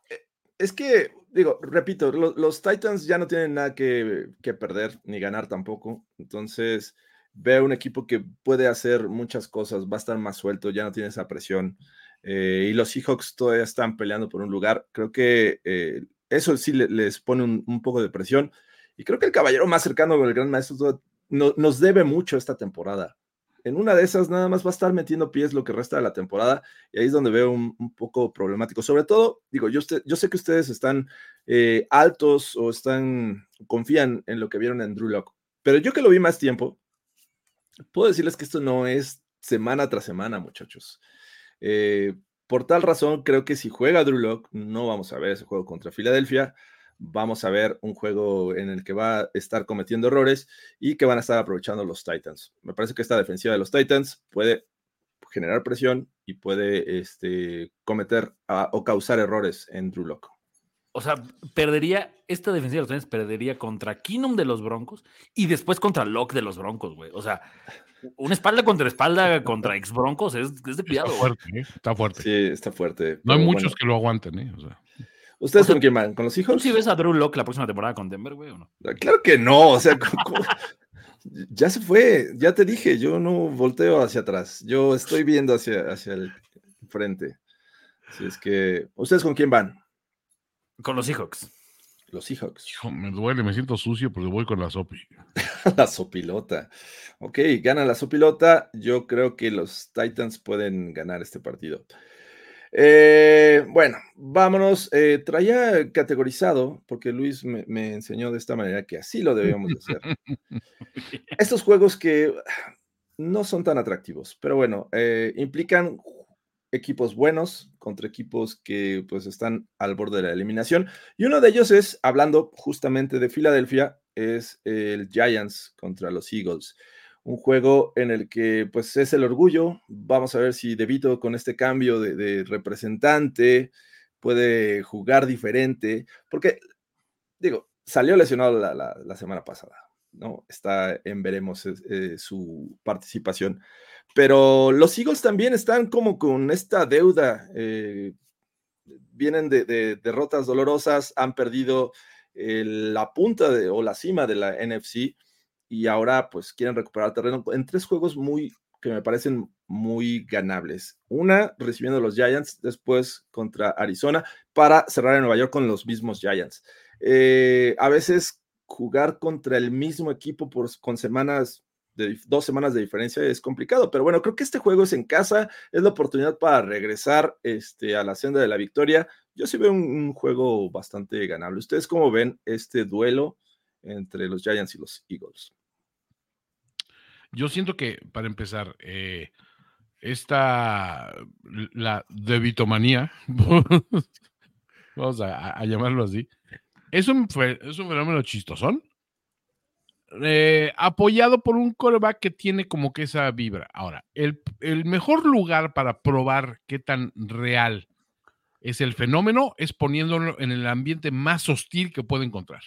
S1: es que, digo, repito, lo- los Titans ya no tienen nada que, que perder ni ganar tampoco. Entonces, veo un equipo que puede hacer muchas cosas, va a estar más suelto, ya no tiene esa presión. eh, y los Seahawks todavía están peleando por un lugar. Creo que eh, eso sí le- les pone un, poco de presión. Y creo que el caballero más cercano con el gran maestro no- nos debe mucho esta temporada. En una de esas nada más va a estar metiendo pies lo que resta de la temporada y ahí es donde veo un, poco problemático. Sobre todo, digo, yo, yo sé que ustedes están eh, altos o están, confían en lo que vieron en Drew Lock, pero yo que lo vi más tiempo, puedo decirles que esto no es semana tras semana, muchachos. Eh, por tal razón, creo que si juega Drew Lock, no vamos a ver ese juego contra Filadelfia. Vamos a ver un juego en el que va a estar cometiendo errores y que van a estar aprovechando los Titans. Me parece que esta defensiva de los Titans puede generar presión y puede este, cometer ah, o causar errores en Drew Lock.
S2: O sea, perdería, esta defensiva de los Titans perdería contra Keenum de los Broncos y después contra Locke de los Broncos, güey. O sea, una espalda contra espalda contra ex Broncos es, es de cuidado.
S3: Está
S2: güey.
S3: fuerte, ¿eh? Está fuerte.
S1: Sí, está fuerte.
S3: no hay muchos
S1: bueno.
S3: que lo aguanten, ¿eh? O sea,
S1: ¿Ustedes
S2: O sea,
S1: con quién van? ¿Con los
S2: ¿Tú
S1: hijos?
S2: sí ves a Drew Locke la próxima temporada con Denver, güey, o no?
S1: Claro que no, o sea, ya se fue, ya te dije, yo no volteo hacia atrás, yo estoy viendo hacia, hacia el frente. Así es que, ¿ustedes con quién van?
S2: Con los Seahawks.
S1: Los Seahawks.
S3: hijo, me duele, me siento sucio porque voy con la Sopi.
S1: La sopilota. Ok, gana la sopilota. Yo creo que los Titans pueden ganar este partido. Eh, bueno, vámonos. Eh, traía categorizado, porque Luis me, me enseñó de esta manera que así lo debíamos de hacer. Estos juegos que no son tan atractivos, pero bueno, eh, implican equipos buenos contra equipos que pues están al borde de la eliminación. Y uno de ellos es, hablando justamente de Filadelfia, es el Giants contra los Eagles. Un juego en el que pues es el orgullo. Vamos a ver si DeVito con este cambio de, representante puede jugar diferente. Porque, digo, salió lesionado la semana pasada. ¿no? Está en veremos eh, eh, su participación. Pero los Eagles también están como con esta deuda. eh, vienen de, de derrotas dolorosas, han perdido el- la punta de, o la cima de la NFC y ahora pues quieren recuperar terreno en tres juegos muy que me parecen muy ganables. Una recibiendo los Giants, después contra Arizona, para cerrar en Nueva York con los mismos Giants. Eh, a veces jugar contra el mismo equipo por, con semanas de dos semanas de diferencia es complicado, pero bueno, creo que este juego es en casa, es la oportunidad para regresar este, a la senda de la victoria. Yo sí veo un, juego bastante ganable. ¿Ustedes cómo ven este duelo entre los Giants y los Eagles?
S3: Yo siento que, para empezar, eh, esta, la debitomanía, vamos a, llamarlo así, es un, es un fenómeno chistosón, eh, apoyado por un coreback que tiene como que esa vibra. Ahora, el, el mejor lugar para probar qué tan real es el fenómeno es poniéndolo en el ambiente más hostil que puede encontrar.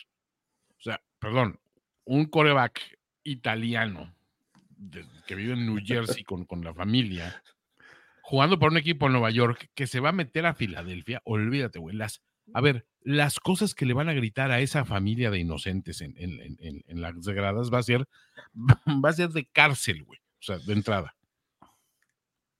S3: O sea, perdón, un coreback italiano que vive en New Jersey con, con la familia, jugando por un equipo en Nueva York que se va a meter a Filadelfia, olvídate, güey. Las, a ver, las cosas que le van a gritar a esa familia de inocentes en, en- en- las gradas va a ser, va a ser de cárcel, güey. O sea, de entrada.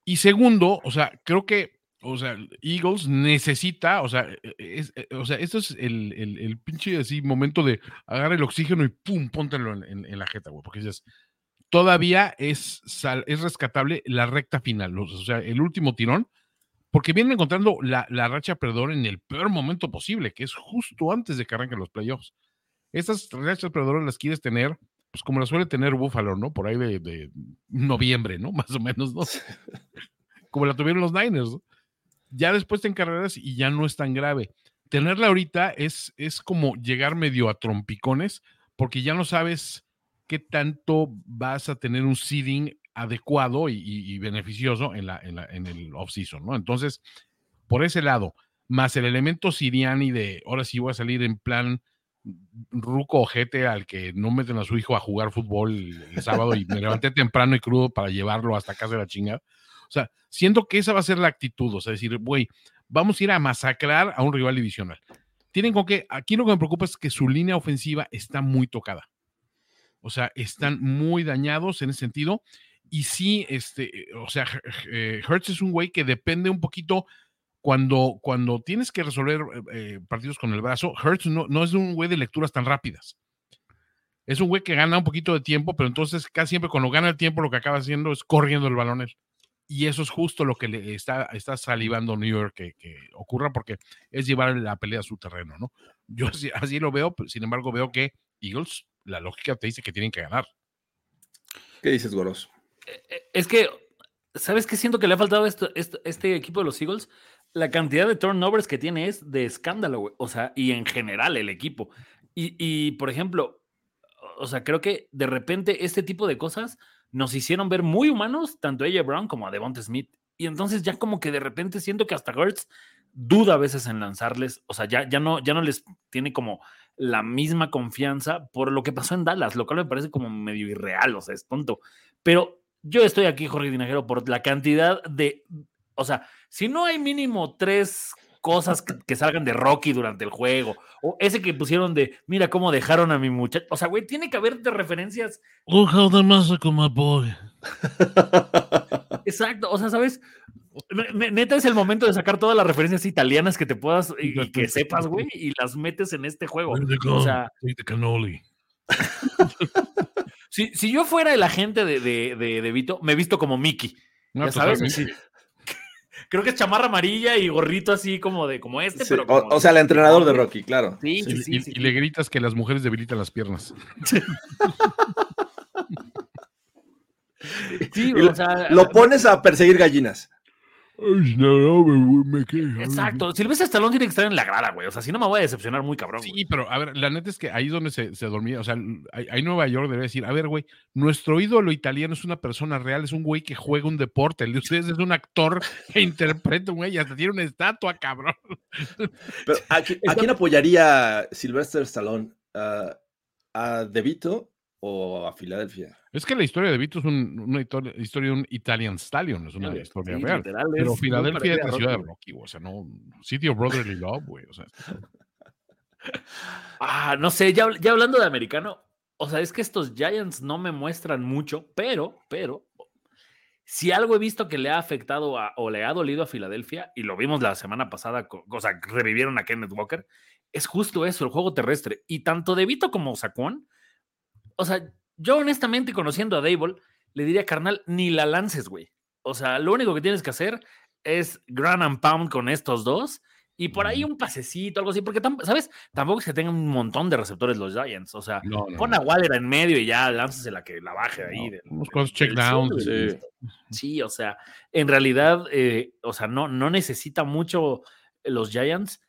S3: Y segundo, o sea, creo que, o sea, Eagles necesita, o sea, es- eh, o sea, esto es el, el, el pinche así momento de agarra el oxígeno y pum, póntelo en, la jeta, güey, porque dices, todavía es, es rescatable la recta final, o sea, el último tirón, porque vienen encontrando la, la racha perdedora en el peor momento posible, que es justo antes de que arranquen los playoffs. Estas rachas perdedoras las quieres tener, pues como las suele tener Buffalo, ¿no? Por ahí de, de noviembre, ¿no? Más o menos, ¿no? como la tuvieron los Niners, ¿no? Ya después te encargarás y ya no es tan grave. Tenerla ahorita es, es como llegar medio a trompicones, porque ya no sabes qué tanto vas a tener un seeding adecuado y, beneficioso en, la, el off-season, ¿no? Entonces, por ese lado, más el elemento Siriani de ahora sí voy a salir en plan ruco ojete al que no meten a su hijo a jugar fútbol el, el sábado y me levanté temprano y crudo para llevarlo hasta casa de la chingada. O sea, siento que esa va a ser la actitud, o sea, decir, güey, vamos a ir a masacrar a un rival divisional. Tienen con que, aquí lo que me preocupa es que su línea ofensiva está muy tocada. O sea, están muy dañados en ese sentido. Y sí, este, o sea, eh, Hertz es un güey que depende un poquito cuando, cuando tienes que resolver eh, partidos con el brazo. Hertz no, no es un güey de lecturas tan rápidas. Es un güey que gana un poquito de tiempo, pero entonces casi siempre cuando gana el tiempo lo que acaba haciendo es corriendo el balón él. Y eso es justo lo que le está, está salivando New York que, que ocurra porque es llevar la pelea a su terreno, ¿no? Yo así, así lo veo, pero sin embargo veo que Eagles, la lógica te dice que tienen que ganar.
S1: ¿Qué dices, Goros?
S2: Es que, ¿sabes qué siento que le ha faltado esto- este equipo de los Eagles? La cantidad de turnovers que tiene es de escándalo, güey. O sea, y en general el equipo. Y, y, por ejemplo, o sea, creo que de repente este tipo de cosas nos hicieron ver muy humanos tanto a ella Brown como a Devonta Smith. Y entonces ya como que de repente siento que hasta Hurts duda a veces en lanzarles, o sea, ya, ya, no, ya no les tiene como la misma confianza por lo que pasó en Dallas, lo cual me parece como medio irreal, o sea, es tonto. Pero yo estoy aquí, Jorge Dinajero, por la cantidad de, o sea, si no hay mínimo tres cosas que, salgan de Rocky durante el juego, o ese que pusieron de, mira cómo dejaron a mi muchacho, o sea, güey, tiene que haber de referencias.
S3: Look how the massacre my boy.
S2: Exacto, o sea, ¿sabes? Neta es el momento de sacar todas las referencias italianas que te puedas y, que sepas, güey, y las metes en este juego. O sea, si, si, yo fuera el agente de, de, de, Vito, me he visto como Mickey. ya sabes, creo que es chamarra amarilla y gorrito así como de como este, pero
S1: o, sea, el entrenador de Rocky, claro.
S3: Sí, sí, sí, y, le gritas que las mujeres debilitan las piernas.
S1: sí, o sea, lo pones a perseguir gallinas.
S2: Exacto. Silvestre Stallone tiene que estar en la grada, güey. O sea, si no me voy a decepcionar muy cabrón.
S3: Sí, pero a ver, la neta es que ahí es donde se, dormía. O sea, ahí Nueva York debe decir, a ver, güey, nuestro ídolo italiano es una persona real, es un güey que juega un deporte. El de ustedes es un actor que interpreta, güey, y hasta tiene una estatua, cabrón.
S1: Pero ¿a, quién apoyaría Sylvester Stallone? ¿A De Vito o a Filadelfia?
S3: Es que la historia de Vito es una historia, de un Italian Stallion, es una historia real. Pero Filadelfia es la ciudad de Rocky, o sea, no. City of Brotherly Love, güey, o sea.
S2: Ah, no sé, ya, ya hablando de americano, o sea, es que estos Giants no me muestran mucho, pero, pero, si algo he visto que le ha afectado o le ha dolido a Filadelfia, y lo vimos la semana pasada, o sea, revivieron a Kenneth Walker, es justo eso, el juego terrestre. Y tanto De Vito como Saquon, o sea, yo honestamente, conociendo a Dable, le diría, carnal, ni la lances, güey. O sea, lo único que tienes que hacer es ground and pound con estos dos y por ahí un pasecito, algo así, porque, ¿sabes? Tampoco es que tengan un montón de receptores los Giants. O sea, pon a Waller en medio y ya lánzase la que la baje ahí.
S3: unos check downs.
S2: Sí. o sea, en realidad, eh, o sea, no, no necesita mucho los Giants.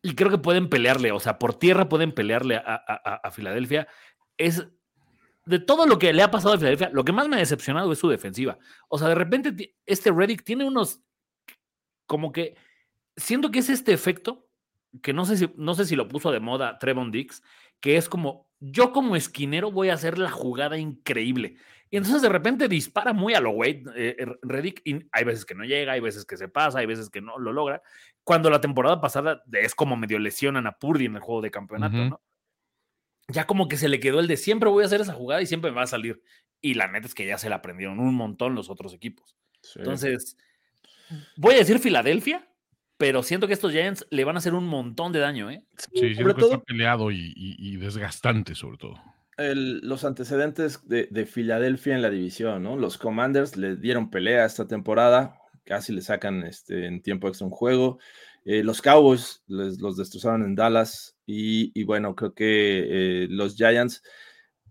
S2: Y creo que pueden pelearle, o sea, por tierra pueden pelearle a, a, a Filadelfia. Es de todo lo que le ha pasado a Filadelfia, lo que más me ha decepcionado es su defensiva. O sea, de repente este Reddick tiene unos como que siento que es este efecto que no sé si no sé si lo puso de moda Trevon Dix, que es como yo como esquinero voy a hacer la jugada increíble. Y entonces de repente dispara muy a lo Wade eh, eh, Reddick y hay veces que no llega, hay veces que se pasa, hay veces que no lo logra. Cuando la temporada pasada es como medio lesionan a Purdy en el juego de campeonato, ¿no? Ya como que se le quedó el de siempre voy a hacer esa jugada y siempre me va a salir. Y la neta es que ya se la aprendieron un montón los otros equipos. Entonces, voy a decir Filadelfia, pero siento que estos Giants le van a hacer un montón de daño, ¿eh?
S3: Sí, sobre todo peleado y, desgastante, sobre todo.
S1: los antecedentes de, de, Filadelfia en la división, ¿no? Los Commanders le dieron pelea esta temporada, casi le sacan este, en tiempo extra un juego. Eh, los Cowboys los destrozaron en Dallas y, bueno, creo que eh, los Giants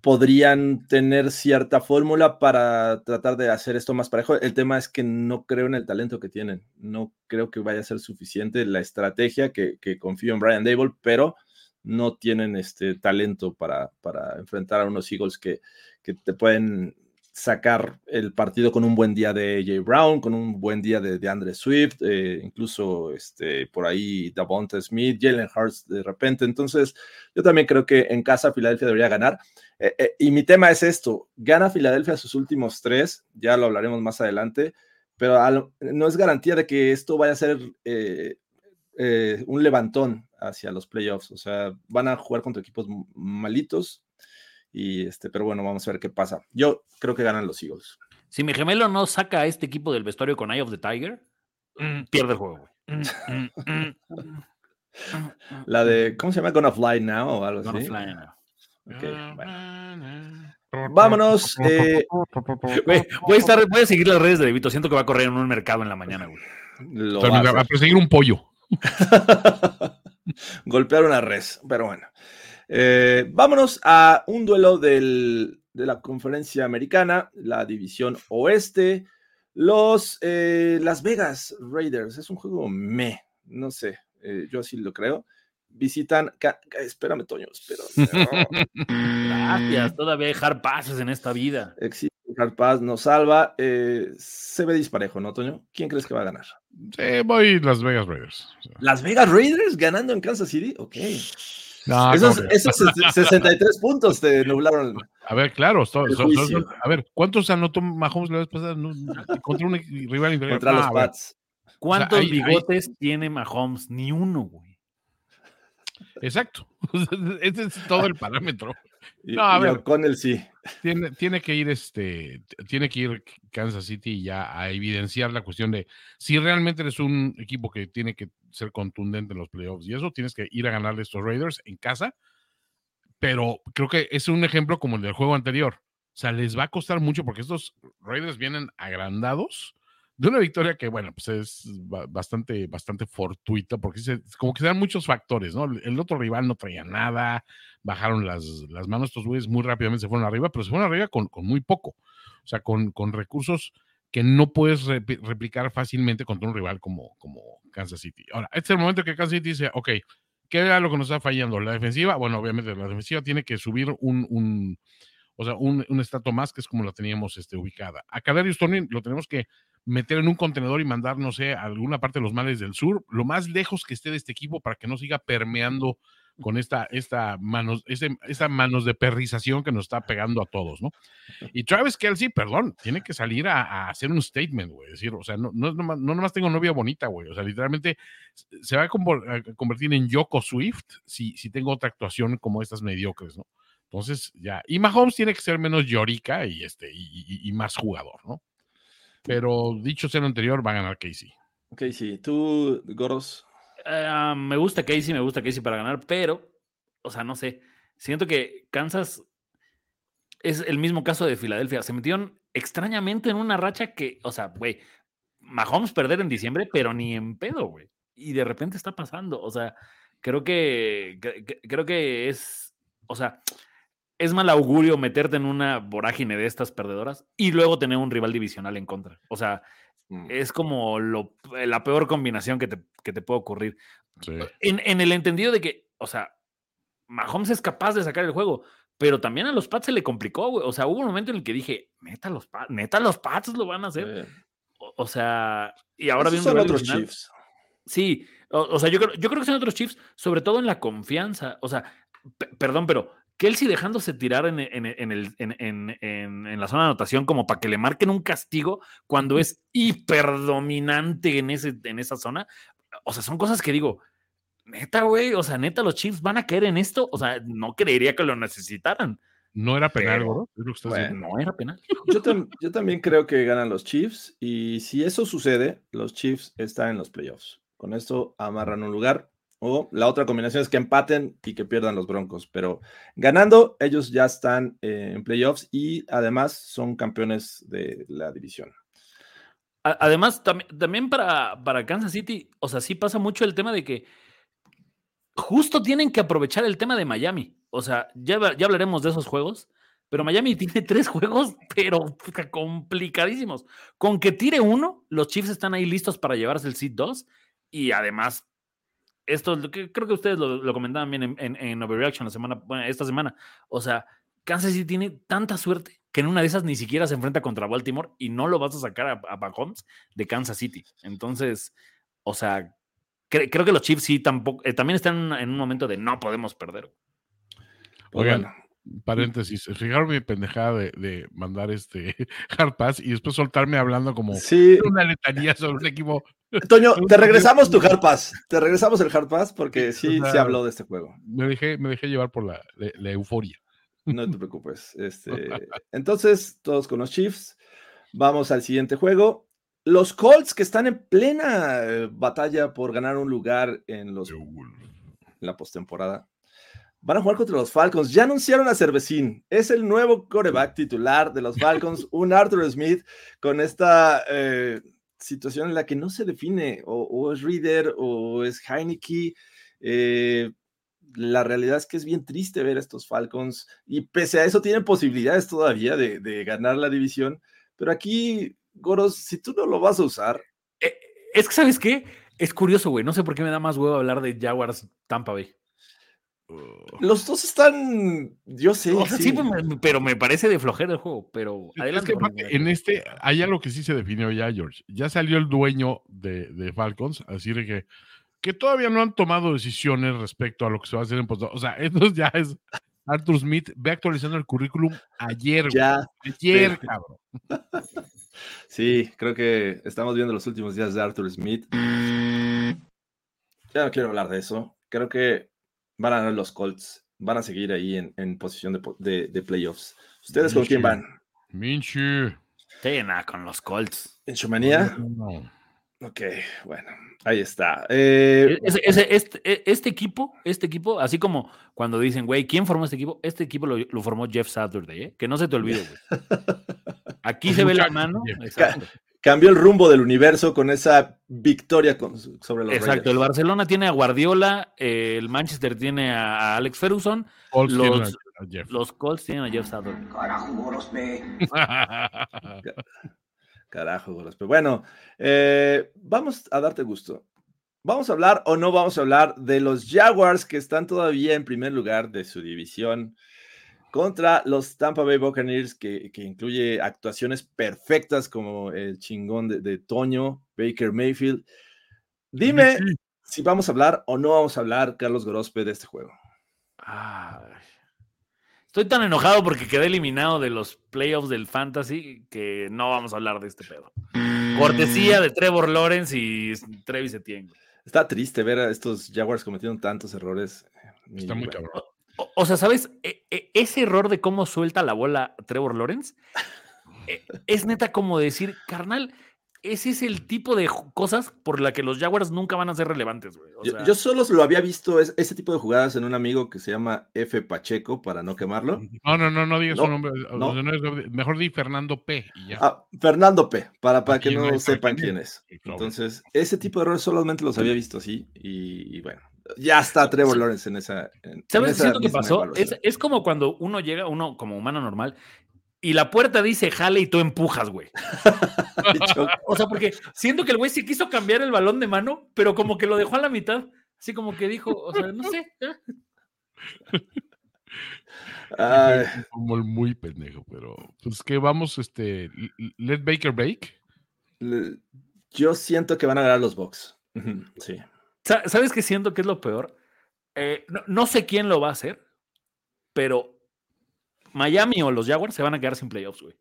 S1: podrían tener cierta fórmula para tratar de hacer esto más parejo. El tema es que no creo en el talento que tienen. No creo que vaya a ser suficiente la estrategia que, confío en Brian Dable, pero no tienen este talento para, para enfrentar a unos Eagles que, que te pueden sacar el partido con un buen día de Jay Brown, con un buen día de, de Andre Swift, eh, incluso este, por ahí Davonta Smith, Jalen Hurts de repente. Entonces, yo también creo que en casa Filadelfia debería ganar. Eh, eh, y mi tema es esto, gana Filadelfia sus últimos tres, ya lo hablaremos más adelante, pero no es garantía de que esto vaya a ser un levantón hacia los playoffs. O sea, van a jugar contra equipos malitos, y este, pero bueno, vamos a ver qué pasa. Yo creo que ganan los Eagles.
S2: Si mi gemelo no saca a este equipo del vestuario con Eye of the Tiger, mm, pierde el juego, mm,
S1: mm, La de, ¿cómo se llama? Gonna Fly Now o algo así. Fly Now. Vámonos. Eh,
S2: voy, a estar, voy a seguir las redes de Vito. Siento que va a correr en un mercado en la mañana, güey.
S3: va a perseguir un pollo.
S1: Golpear una res, pero bueno. Eh, vámonos a un duelo de la conferencia americana, la división oeste. Los eh, Las Vegas Raiders, es un juego me, no sé, eh, yo así lo creo. Visitan, espérame, Toño, espérame.
S2: Gracias, todavía dejar pases en esta vida.
S1: Existe Hard Pass nos salva. Eh, se ve disparejo, ¿no, Toño? ¿Quién crees que va a ganar?
S3: Sí, voy Las Vegas Raiders.
S1: ¿Las Vegas Raiders ganando en Kansas City? Ok.
S3: No,
S1: esos,
S3: ¿cómo que?
S1: esos 63 puntos te nublaron.
S3: A ver, claro. son- son-
S1: juicio.
S3: a ver, ¿cuántos anotó Mahomes la vez pasada? No, contra un rival inferior.
S1: Contra
S3: No,
S1: los Pats.
S2: ¿Cuántos bigotes tiene Mahomes? Ni uno, güey.
S3: Exacto. Ese es todo el parámetro.
S1: Y,
S3: No, a
S1: y
S3: ver.
S1: O'Connell sí.
S3: Tiene, tiene que ir este, tiene que ir Kansas City ya a evidenciar la cuestión de si realmente eres un equipo que tiene que ser contundente en los playoffs y eso tienes que ir a ganarle a estos Raiders en casa. Pero creo que es un ejemplo como el del juego anterior. O sea, les va a costar mucho porque estos Raiders vienen agrandados de una victoria que, bueno, pues es ba- bastante, bastante fortuita porque se- como que se dan muchos factores, ¿no? El otro rival no traía nada, bajaron las, las manos, estos güeyes muy rápidamente se fueron arriba, pero se fueron arriba con, con muy poco, o sea, con, con recursos que no puedes replicar fácilmente contra un rival como, como Kansas City. Ahora, este es el momento que Kansas City dice, ok, ¿qué era lo que nos está fallando? La defensiva, bueno, obviamente la defensiva tiene que subir un, un o sea, un, un más que es como la teníamos este, ubicada. A Kadarius Tony lo tenemos que meter en un contenedor y mandar, no sé, a alguna parte de los males del sur, lo más lejos que esté de este equipo para que no siga permeando con esta, esta manos, ese- esa manos de perrización que nos está pegando a todos, ¿no? Y Travis Kelsey, perdón, tiene que salir a, hacer un statement, güey, decir, o sea, no, no, nomás, no nomás tengo novia bonita, güey, o sea, literalmente se va a convertir en Yoko Swift si, si tengo otra actuación como estas mediocres, ¿no? Entonces, ya, y Mahomes tiene que ser menos llorica y, este, y, y- y más jugador, ¿no? Pero dicho sea lo anterior, va a ganar Casey.
S1: Sí. Tú, Goros.
S2: Ah, me gusta Casey, me gusta Casey para ganar, pero, o sea, no sé. Siento que Kansas es el mismo caso de Filadelfia. Se metieron extrañamente en una racha que, o sea, güey, Mahomes perder en diciembre, pero ni en pedo, güey. Y de repente está pasando. O sea, creo que, cre- creo que es, o sea, es mal augurio meterte en una vorágine de estas perdedoras y luego tener un rival divisional en contra. O sea,
S1: Mm.
S2: es como lo, la peor combinación que te, que te puede ocurrir.
S3: Sí.
S2: En, en el entendido de que, o sea, Mahomes es capaz de sacar el juego, pero también a los Pats se le complicó, güey. O sea, hubo un momento en el que dije, neta, los Pats, neta, los Pats lo van a hacer. O, o sea, y ahora
S1: esos
S2: viene un
S1: son otros
S2: divisional.
S1: Chiefs.
S2: Sí, o, o sea, yo creo, yo creo que son otros Chiefs, sobre todo en la confianza. O sea, pe- perdón, pero Kelsey dejándose tirar en, en- en el, en, en- en- en la zona de anotación como para que le marquen un castigo cuando es hiperdominante en, ese, en esa zona. O sea, son cosas que digo, neta, güey, o sea, neta, los Chiefs van a caer en esto. O sea, no creería que lo necesitaran.
S3: No era penal,
S2: Pero-
S3: ¿no? Es lo que estás
S1: Bueno.
S3: diciendo.
S2: No era penal.
S1: Yo, tam- yo también creo que ganan los Chiefs y si eso sucede, los Chiefs están en los playoffs. Con esto amarran un lugar. O la otra combinación es que empaten y que pierdan los Broncos. Pero ganando, ellos ya están eh, en playoffs y además son campeones de la división.
S2: Además, tam- también para, para Kansas City, o sea, sí pasa mucho el tema de que justo tienen que aprovechar el tema de Miami. O sea, ya, ya hablaremos de esos juegos, pero Miami tiene tres juegos, pero complicadísimos. Con que tire uno, los Chiefs están ahí listos para llevarse el seed 2 y además, esto es lo que creo que ustedes lo, lo comentaban bien en, en, en Overreaction la semana, bueno, esta semana. O sea, Kansas City tiene tanta suerte que en una de esas ni siquiera se enfrenta contra Baltimore y no lo vas a sacar a, a Mahomes de Kansas City. Entonces, o sea, cre- creo que los Chiefs sí tampoco, eh, también están en, un momento de no podemos perder.
S1: Pues
S3: Oigan,
S1: bueno,
S3: paréntesis, fijaron mi pendejada de, de mandar este hard pass y después soltarme hablando como
S1: sí,
S3: una letanía sobre un equipo.
S1: Toño, te regresamos tu Hard Pass. Te regresamos el Hard Pass porque sí
S3: O sea,
S1: se habló de este juego.
S3: Me dejé, me dejé llevar por la, la- la euforia.
S1: No te preocupes. Este, entonces, todos con los Chiefs. Vamos al siguiente juego. Los Colts que están en plena eh, batalla por ganar un lugar en, los, en la postemporada. Van a jugar contra los Falcons. Ya anunciaron a Cervecín. Es el nuevo coreback titular de los Falcons, un Arthur Smith con esta eh, situación en la que no se define o, es Reader o es Heineke. Eh, la realidad es que es bien triste ver a estos Falcons y pese a eso tienen posibilidades todavía de, de ganar la división. Pero aquí, Goros, si tú no lo vas a usar,
S2: Eh, es que, ¿sabes qué? Es curioso, güey. No sé por qué me da más huevo hablar de Jaguars Tampa Bay.
S1: Los dos están, yo sé.
S2: O sea, sí,
S1: sí.
S2: pues, me- pero me parece de flojera el juego. Pero
S3: Es
S2: adelante.
S3: que aparte,
S2: Tinajero.
S3: en este hay algo que sí se definió ya, George. Ya salió el dueño de, de Falcons, así de que, que todavía no han tomado decisiones respecto a lo que se va a hacer en post. O sea, esto ya es Arthur Smith, ve actualizando el currículum ayer, güey.
S1: Ya,
S3: Ayer,
S1: sí.
S3: cabrón.
S1: sí, creo que estamos viendo los últimos días de Arthur Smith. Ya no quiero hablar de eso. Creo que van a ganar los Colts. Van a seguir ahí en, en posición de, de- de playoffs. ¿Ustedes con quién van?
S3: Minchu.
S2: Sí, nada, con los Colts.
S1: ¿En Chumanía?
S3: No.
S1: Ok, bueno, ahí está. Eh,
S2: Ese- ese- este, e- este equipo, este equipo, así como cuando dicen, güey, ¿quién formó este equipo? Este equipo lo, lo formó Jeff Saturday, ¿eh? Que no se te olvide, güey. Aquí se ve la mano. Exacto.
S1: Cambió el rumbo del universo con esa victoria con- sobre los
S2: Exacto. El. Barcelona tiene a Guardiola, eh, el Manchester tiene a, a Alex Ferguson,
S3: Colts tienen
S2: Los-
S3: a- a Jeff.
S2: los Colts tienen a Jeff Saturday.
S4: Carajo, Gorospe.
S1: Carajo, Gorospe. Bueno, eh, vamos a darte gusto. ¿Vamos a hablar o no vamos a hablar de los Jaguars que están todavía en primer lugar de su división contra los Tampa Bay Buccaneers que, que incluye actuaciones perfectas como el chingón de, de Toño, Baker Mayfield? Dime
S3: Sí.
S1: si vamos a hablar o no vamos a hablar, Carlos Gorospe, de este juego.
S2: Ay. Estoy tan enojado porque quedé eliminado de los playoffs del Fantasy que no vamos a hablar de este pedo. Cortesía de Trevor Lawrence y Travis Etienne.
S1: Está triste ver a estos Jaguars cometiendo tantos errores.
S3: Está muy cabrón.
S2: O, o sea, ¿sabes? E- e- ese error de cómo suelta la bola Trevor Lawrence eh, es neta como decir, carnal, ese es el tipo de cosas por la que los Jaguars nunca van a ser relevantes, güey. O
S1: Yo,
S2: sea,
S1: yo solo lo había visto es- ese tipo de jugadas en un amigo que se llama F. Pacheco, para no quemarlo.
S3: No, no, no, no digas
S1: No,
S3: su nombre.
S1: no.
S3: sea, no es- mejor di Fernando P. Y ya.
S1: Ah, Fernando P, para, para que
S3: no
S1: sepan
S3: quién es.
S1: Entonces, ese tipo de errores solamente los había visto así. Y, y bueno, ya está Trevor. Lawrence en esa. en- en
S2: ¿Sabes
S1: esa
S2: siento que pasó? Es, es como cuando uno llega, uno como humano normal, y la puerta dice jale y tú empujas, güey. O sea, porque siento que el güey sí quiso cambiar el balón de mano, pero como que lo dejó a la mitad. Así como que dijo, o sea, no sé.
S1: ay,
S3: Un fútbol muy pendejo, pero pues que vamos, este, let Baker break.
S1: yo siento que van a ganar los Bucks. Sí.
S2: Sa- ¿Sabes qué siento que es lo peor? Eh, no, no sé quién lo va a hacer, pero Miami o los Jaguars se van a quedar sin playoffs, güey.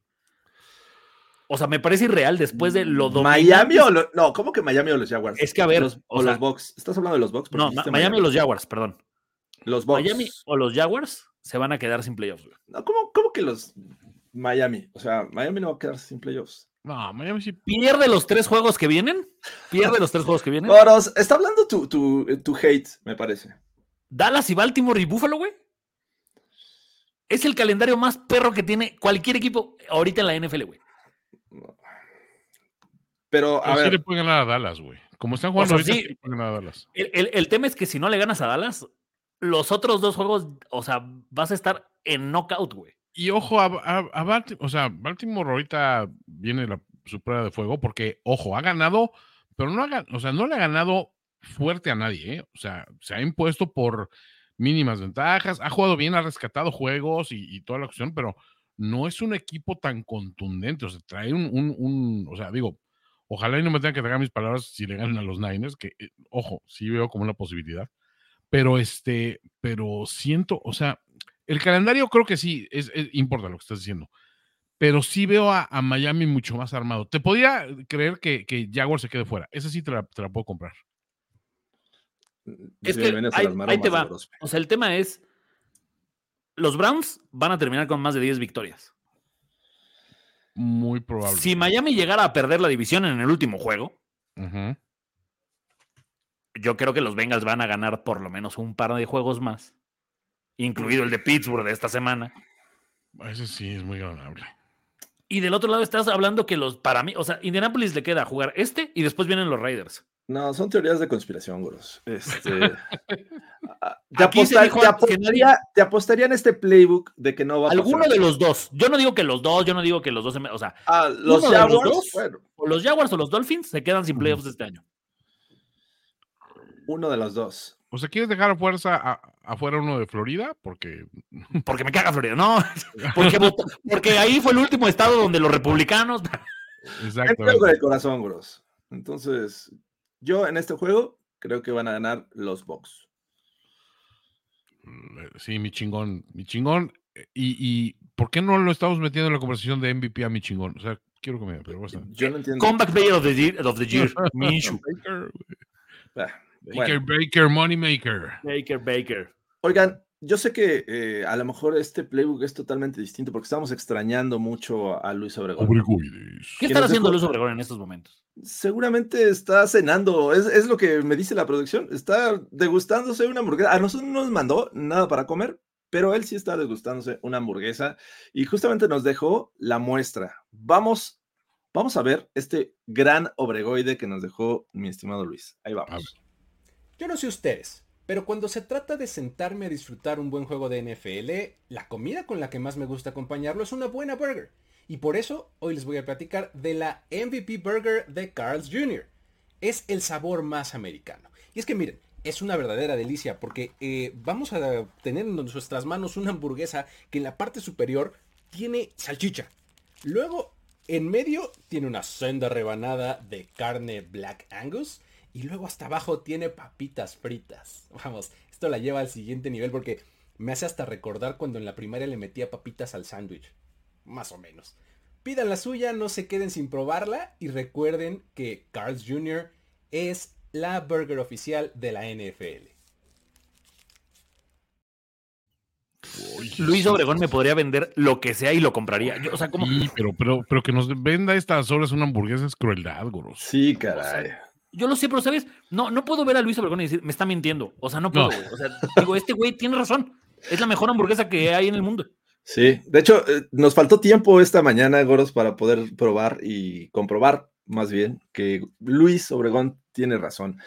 S2: O sea, me parece irreal después de lo
S1: Miami
S2: dominantes-
S1: o lo- no, ¿cómo que Miami o los Jaguars?
S2: Es que, a ver,
S1: Los-
S2: o
S1: o
S2: sea-
S1: los Bucks. ¿Estás hablando de los Bucks?
S2: No,
S1: dijiste
S2: Miami o los Jaguars, perdón.
S1: Los Bucks.
S2: Miami o los Jaguars se van a quedar sin playoffs, güey.
S1: No, ¿cómo, cómo que los Miami? O sea, Miami no va a quedar sin playoffs.
S3: No, Miami sí.
S2: Pierde los tres juegos que vienen. Pierde los tres juegos que vienen.
S1: Está hablando tu, tu, tu hate, me parece.
S2: Dallas y Baltimore y Buffalo, güey. Es el calendario más perro que tiene cualquier equipo ahorita en la NFL, güey.
S1: Pero, a
S3: Pero sí
S1: ver,
S3: le pueden ganar a Dallas, güey. Como están jugando
S2: sea,
S3: ahorita,
S2: sí.
S3: sí le pueden ganar a Dallas.
S2: El, el- el tema es que si no le ganas a Dallas, los otros dos juegos, o sea, vas a estar en knockout, güey.
S3: Y ojo, a, a, a Balti- o sea, Baltimore ahorita viene la, su prueba de fuego porque, ojo, ha ganado, pero no ha, o sea, no le ha ganado fuerte a nadie, ¿eh? O sea, se ha impuesto por mínimas ventajas, ha jugado bien, ha rescatado juegos y, y toda la cuestión, pero no es un equipo tan contundente, o sea, trae un, un, un- o sea, digo, ojalá y no me tengan que tragar mis palabras si le ganan a los Niners, que, eh, ojo, sí veo como una posibilidad, pero este, pero siento, o sea, el calendario creo que sí, es, es- importa lo que estás diciendo. Pero sí veo a, a Miami mucho más armado. Te podía creer que, que Jaguar se quede fuera. Esa sí te la, te la puedo comprar.
S2: Es que ahí, te va. O sea, el tema es, los Browns van a terminar con más de 10 victorias.
S3: Muy probable.
S2: Si Miami llegara a perder la división en el último juego, yo creo que los Bengals van a ganar por lo menos un par de juegos más, incluido el de Pittsburgh de esta semana.
S3: Ese sí es muy ganable.
S2: Y del otro lado estás hablando que los, para mí, o sea, Indianapolis le queda jugar este y después vienen los Raiders.
S1: No, son teorías de conspiración, Goros. Este, te,
S2: Aquí se
S1: aposta-
S2: dijo
S1: te
S2: antes que nadie-
S1: apostaría, te apostaría en este playbook de que no va a
S2: Alguno
S1: pasar.
S2: de los dos. Yo no digo que los dos, yo no digo que los dos, se me- o sea,
S1: Ah, los Jaguars,
S2: dos.
S1: bueno,
S2: o los Jaguars o los Dolphins se quedan sin playoffs este año.
S1: uno de los dos.
S3: O sea, ¿quieres dejar a fuerza a- afuera uno de Florida? Porque
S2: Porque me caga Florida, no. Porque, porque ahí fue el último estado donde los republicanos.
S1: Con el corazón, Gros. Entonces, yo en este juego creo que van a ganar los Bucks.
S3: Sí, mi chingón, mi chingón. Y, y ¿por qué no lo estamos metiendo en la conversación de MVP a mi chingón? O sea, quiero que me... Pero bueno.
S1: Yo no entiendo.
S2: Comeback Player of the Year, of the year Minshew.
S3: Baker, Baker,
S1: bueno.
S3: Baker, Moneymaker.
S2: Baker, Baker.
S1: Oigan, yo sé que eh, a lo mejor este playbook es totalmente distinto porque estamos extrañando mucho a Luis Obregón.
S3: Obregoides.
S2: ¿Qué
S1: nos
S2: haciendo
S1: dejó-
S2: Luz Obregón en estos momentos?
S1: Seguramente está cenando, es, es lo que me dice la producción. Está degustándose una hamburguesa. A nosotros no nos mandó nada para comer, pero él sí está degustándose una hamburguesa y justamente nos dejó la muestra. Vamos, vamos a ver este gran obregoide que nos dejó mi estimado Luis. Ahí vamos.
S5: Yo no sé ustedes, pero cuando se trata de sentarme a disfrutar un buen juego de NFL, la comida con la que más me gusta acompañarlo es una buena burger. Y por eso hoy les voy a platicar de la MVP Burger de Carl's Jr. Es el sabor más americano. Y es que miren, es una verdadera delicia porque eh, vamos a tener en nuestras manos una hamburguesa que en la parte superior tiene salchicha. Luego, en medio tiene una senda rebanada de carne Black Angus. Y luego hasta abajo tiene papitas fritas. Vamos, esto la lleva al siguiente nivel porque me hace hasta recordar cuando en la primaria le metía papitas al sándwich. Más o menos. Pidan la suya, no se queden sin probarla y recuerden que Carl's Jr. es la burger oficial de la NFL.
S2: Luis Obregón me podría vender lo que sea y lo compraría. Yo, o sea, como.
S3: Sí, pero, pero, pero que nos venda estas horas una hamburguesa es crueldad, Goros.
S1: Sí, caray.
S2: Yo lo sé, pero ¿sabes? No, no puedo ver a Luis Obregón y decir, me está mintiendo. O sea, no puedo.
S3: No.
S2: O sea, digo, este güey tiene razón. Es la mejor hamburguesa que hay en el mundo.
S1: Sí, de hecho, eh, nos faltó tiempo esta mañana, Goros, para poder probar y comprobar, más bien, que Luis Obregón tiene razón.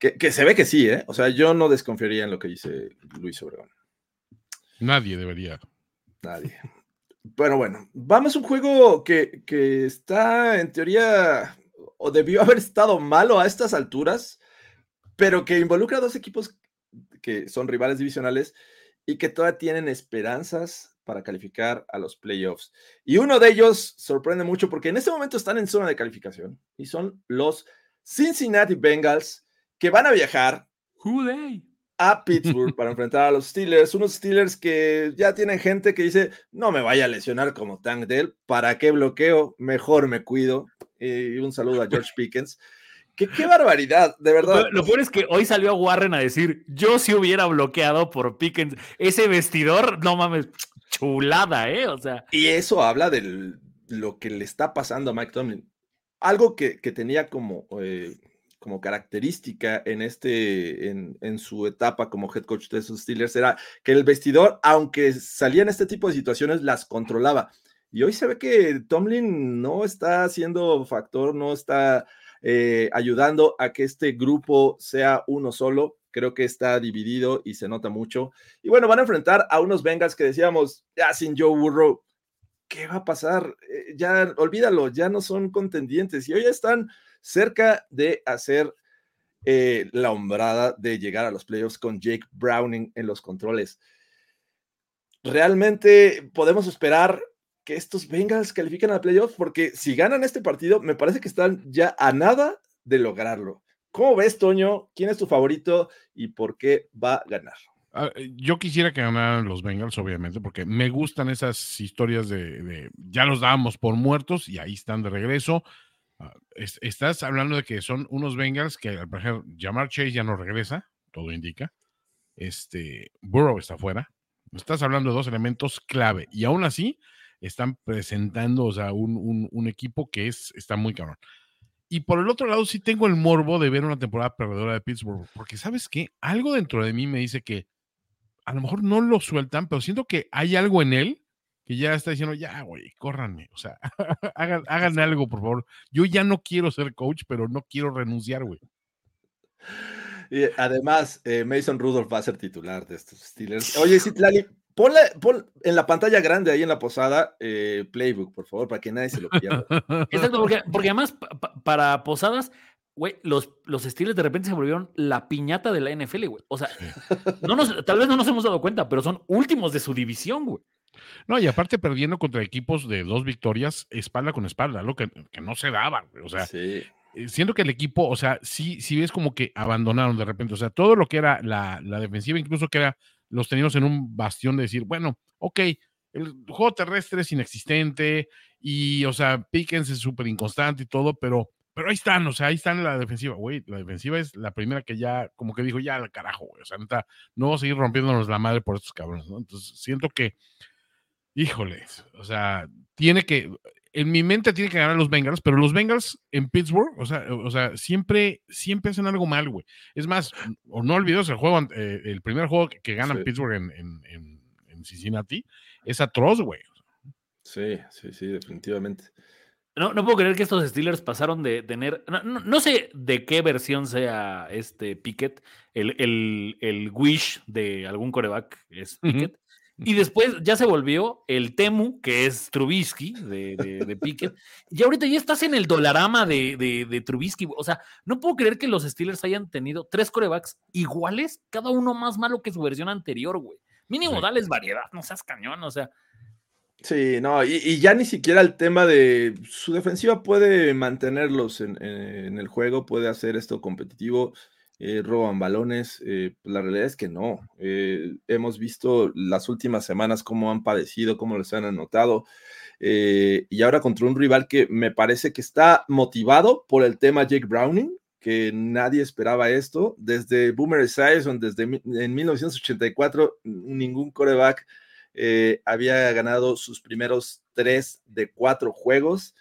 S1: Que, que se ve que sí, ¿eh? O sea, yo no desconfiaría en lo que dice Luis Obregón.
S3: Nadie debería.
S1: Nadie. Pero bueno, vamos a un juego que, que está en teoría, o debió haber estado malo a estas alturas, pero que involucra a dos equipos que son rivales divisionales y que todavía tienen esperanzas para calificar a los playoffs. Y uno de ellos sorprende mucho porque en este momento están en zona de calificación y son los Cincinnati Bengals que van a viajar
S2: Who they?
S1: A Pittsburgh para enfrentar a los Steelers, unos Steelers que ya tienen gente que dice, no me vaya a lesionar como Tank Dell, ¿para qué bloqueo? Mejor me cuido. Y un saludo a George Pickens. ¿Qué, qué barbaridad, de verdad.
S2: Lo, lo peor es que hoy salió Warren a decir, yo si hubiera bloqueado por Pickens ese vestidor, no mames, chulada, ¿eh? O sea,
S1: Y eso habla de lo que le está pasando a Mike Tomlin. Algo que, que tenía como, eh, como característica en, este, en, en su etapa como head coach de esos Steelers era que el vestidor, aunque salía en este tipo de situaciones, las controlaba. Y hoy se ve que Tomlin no está siendo factor, no está eh, ayudando a que este grupo sea uno solo. Creo que está dividido y se nota mucho. Y bueno, van a enfrentar a unos Bengals que decíamos, ya sin Joe Burrow, ¿qué va a pasar? Eh, ya olvídalo, ya no son contendientes y hoy están cerca de hacer eh, la hombrada de llegar a los playoffs con Jake Browning en los controles. ¿Realmente podemos esperar que estos Bengals califiquen a playoffs? Porque si ganan este partido, me parece que están ya a nada de lograrlo. ¿Cómo ves, Toño? ¿Quién es tu favorito y por qué va a ganar?
S3: Ah, Yo quisiera que ganaran los Bengals, obviamente, porque me gustan esas historias de, de ya los dábamos por muertos y ahí están de regreso. Ah, es- estás hablando de que son unos Bengals que, al parecer, Jamar Chase ya no regresa, todo indica. Este, Burrow está fuera. Estás hablando de dos elementos clave y aún así están presentando, o sea, un, un- un equipo que es, está muy cabrón. Y por el otro lado, sí tengo el morbo de ver una temporada perdedora de Pittsburgh, porque sabes qué, algo dentro de mí me dice que a lo mejor no lo sueltan, pero siento que hay algo en él que ya está diciendo, ya, güey, córranme, o sea, hagan, hagan algo, por favor. Yo ya no quiero ser coach, pero no quiero renunciar, güey.
S1: Y además, eh, Mason Rudolph va a ser titular de estos Steelers. Oye, Citlali, ponle, pon en la pantalla grande ahí en la posada eh, Playbook, por favor, para que nadie se lo pierda.
S2: exacto, porque, porque además pa- pa- para Posadas güey, los, los Steelers de repente se volvieron la piñata de la NFL, güey. O sea, no nos, tal vez no nos hemos dado cuenta, pero son últimos de su división, güey.
S3: No, y aparte perdiendo contra equipos de dos victorias, espalda con espalda, lo que, que no se daba. O sea,
S1: Sí.
S3: eh, siento que el equipo, o sea, sí, sí es como que abandonaron de repente. O sea, todo lo que era la, la defensiva, incluso que era, los teníamos en un bastión de decir, bueno, ok, el juego terrestre es inexistente y, o sea, Pickens es súper inconstante y todo, pero, pero ahí están, o sea, ahí están la defensiva, güey. La defensiva es la primera que ya, como que dijo, ya al carajo, güey. O sea, neta, no vamos a seguir rompiéndonos la madre por estos cabrones, ¿no? Entonces, siento que, híjoles, o sea, tiene que, en mi mente tiene que ganar los Bengals, pero los Bengals en Pittsburgh, o sea, o sea siempre, siempre hacen algo mal, güey. Es más, o no olvides el juego, eh, el primer juego que, que ganan
S1: Sí.
S3: Pittsburgh en, en, en, en Cincinnati, es atroz, güey.
S1: Sí, sí, sí, definitivamente.
S2: No, no puedo creer que estos Steelers pasaron de tener. No, no- no sé de qué versión sea este Pickett, el, el, el Wish de algún coreback es. Pickett. Y después ya se volvió el Temu, que es Trubisky de, de, de Pickett. Y ahorita ya estás en el dolarama de, de, de Trubisky. O sea, no puedo creer que los Steelers hayan tenido tres corebacks iguales, cada uno más malo que su versión anterior, güey. Mínimo,
S3: Sí.
S2: dales variedad, no seas cañón, o sea.
S1: Sí, no, y, y ya ni siquiera el tema de su defensiva puede mantenerlos en, en- en el juego, puede hacer esto competitivo, eh, roban balones. eh, la realidad es que no. Eh, hemos visto las últimas semanas cómo han padecido, cómo les han anotado. y ahora contra un rival que me parece que está motivado por el tema Jake Browning, que nadie esperaba esto. Desde Boomer Esiason, desde en 1984, ningún coreback había ganado sus primeros tres de cuatro juegos.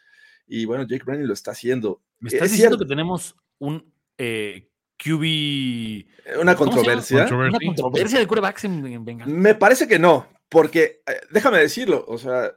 S1: Y bueno, Jake Browning lo está haciendo.
S2: ¿Me
S1: Es
S2: estás diciendo
S1: cierto.
S2: que tenemos un eh, QB.
S1: Una controversia.
S3: Controversia.
S2: Una controversia de corebacks en, en Bengals.
S1: Me parece que no, porque eh, déjame decirlo, o sea,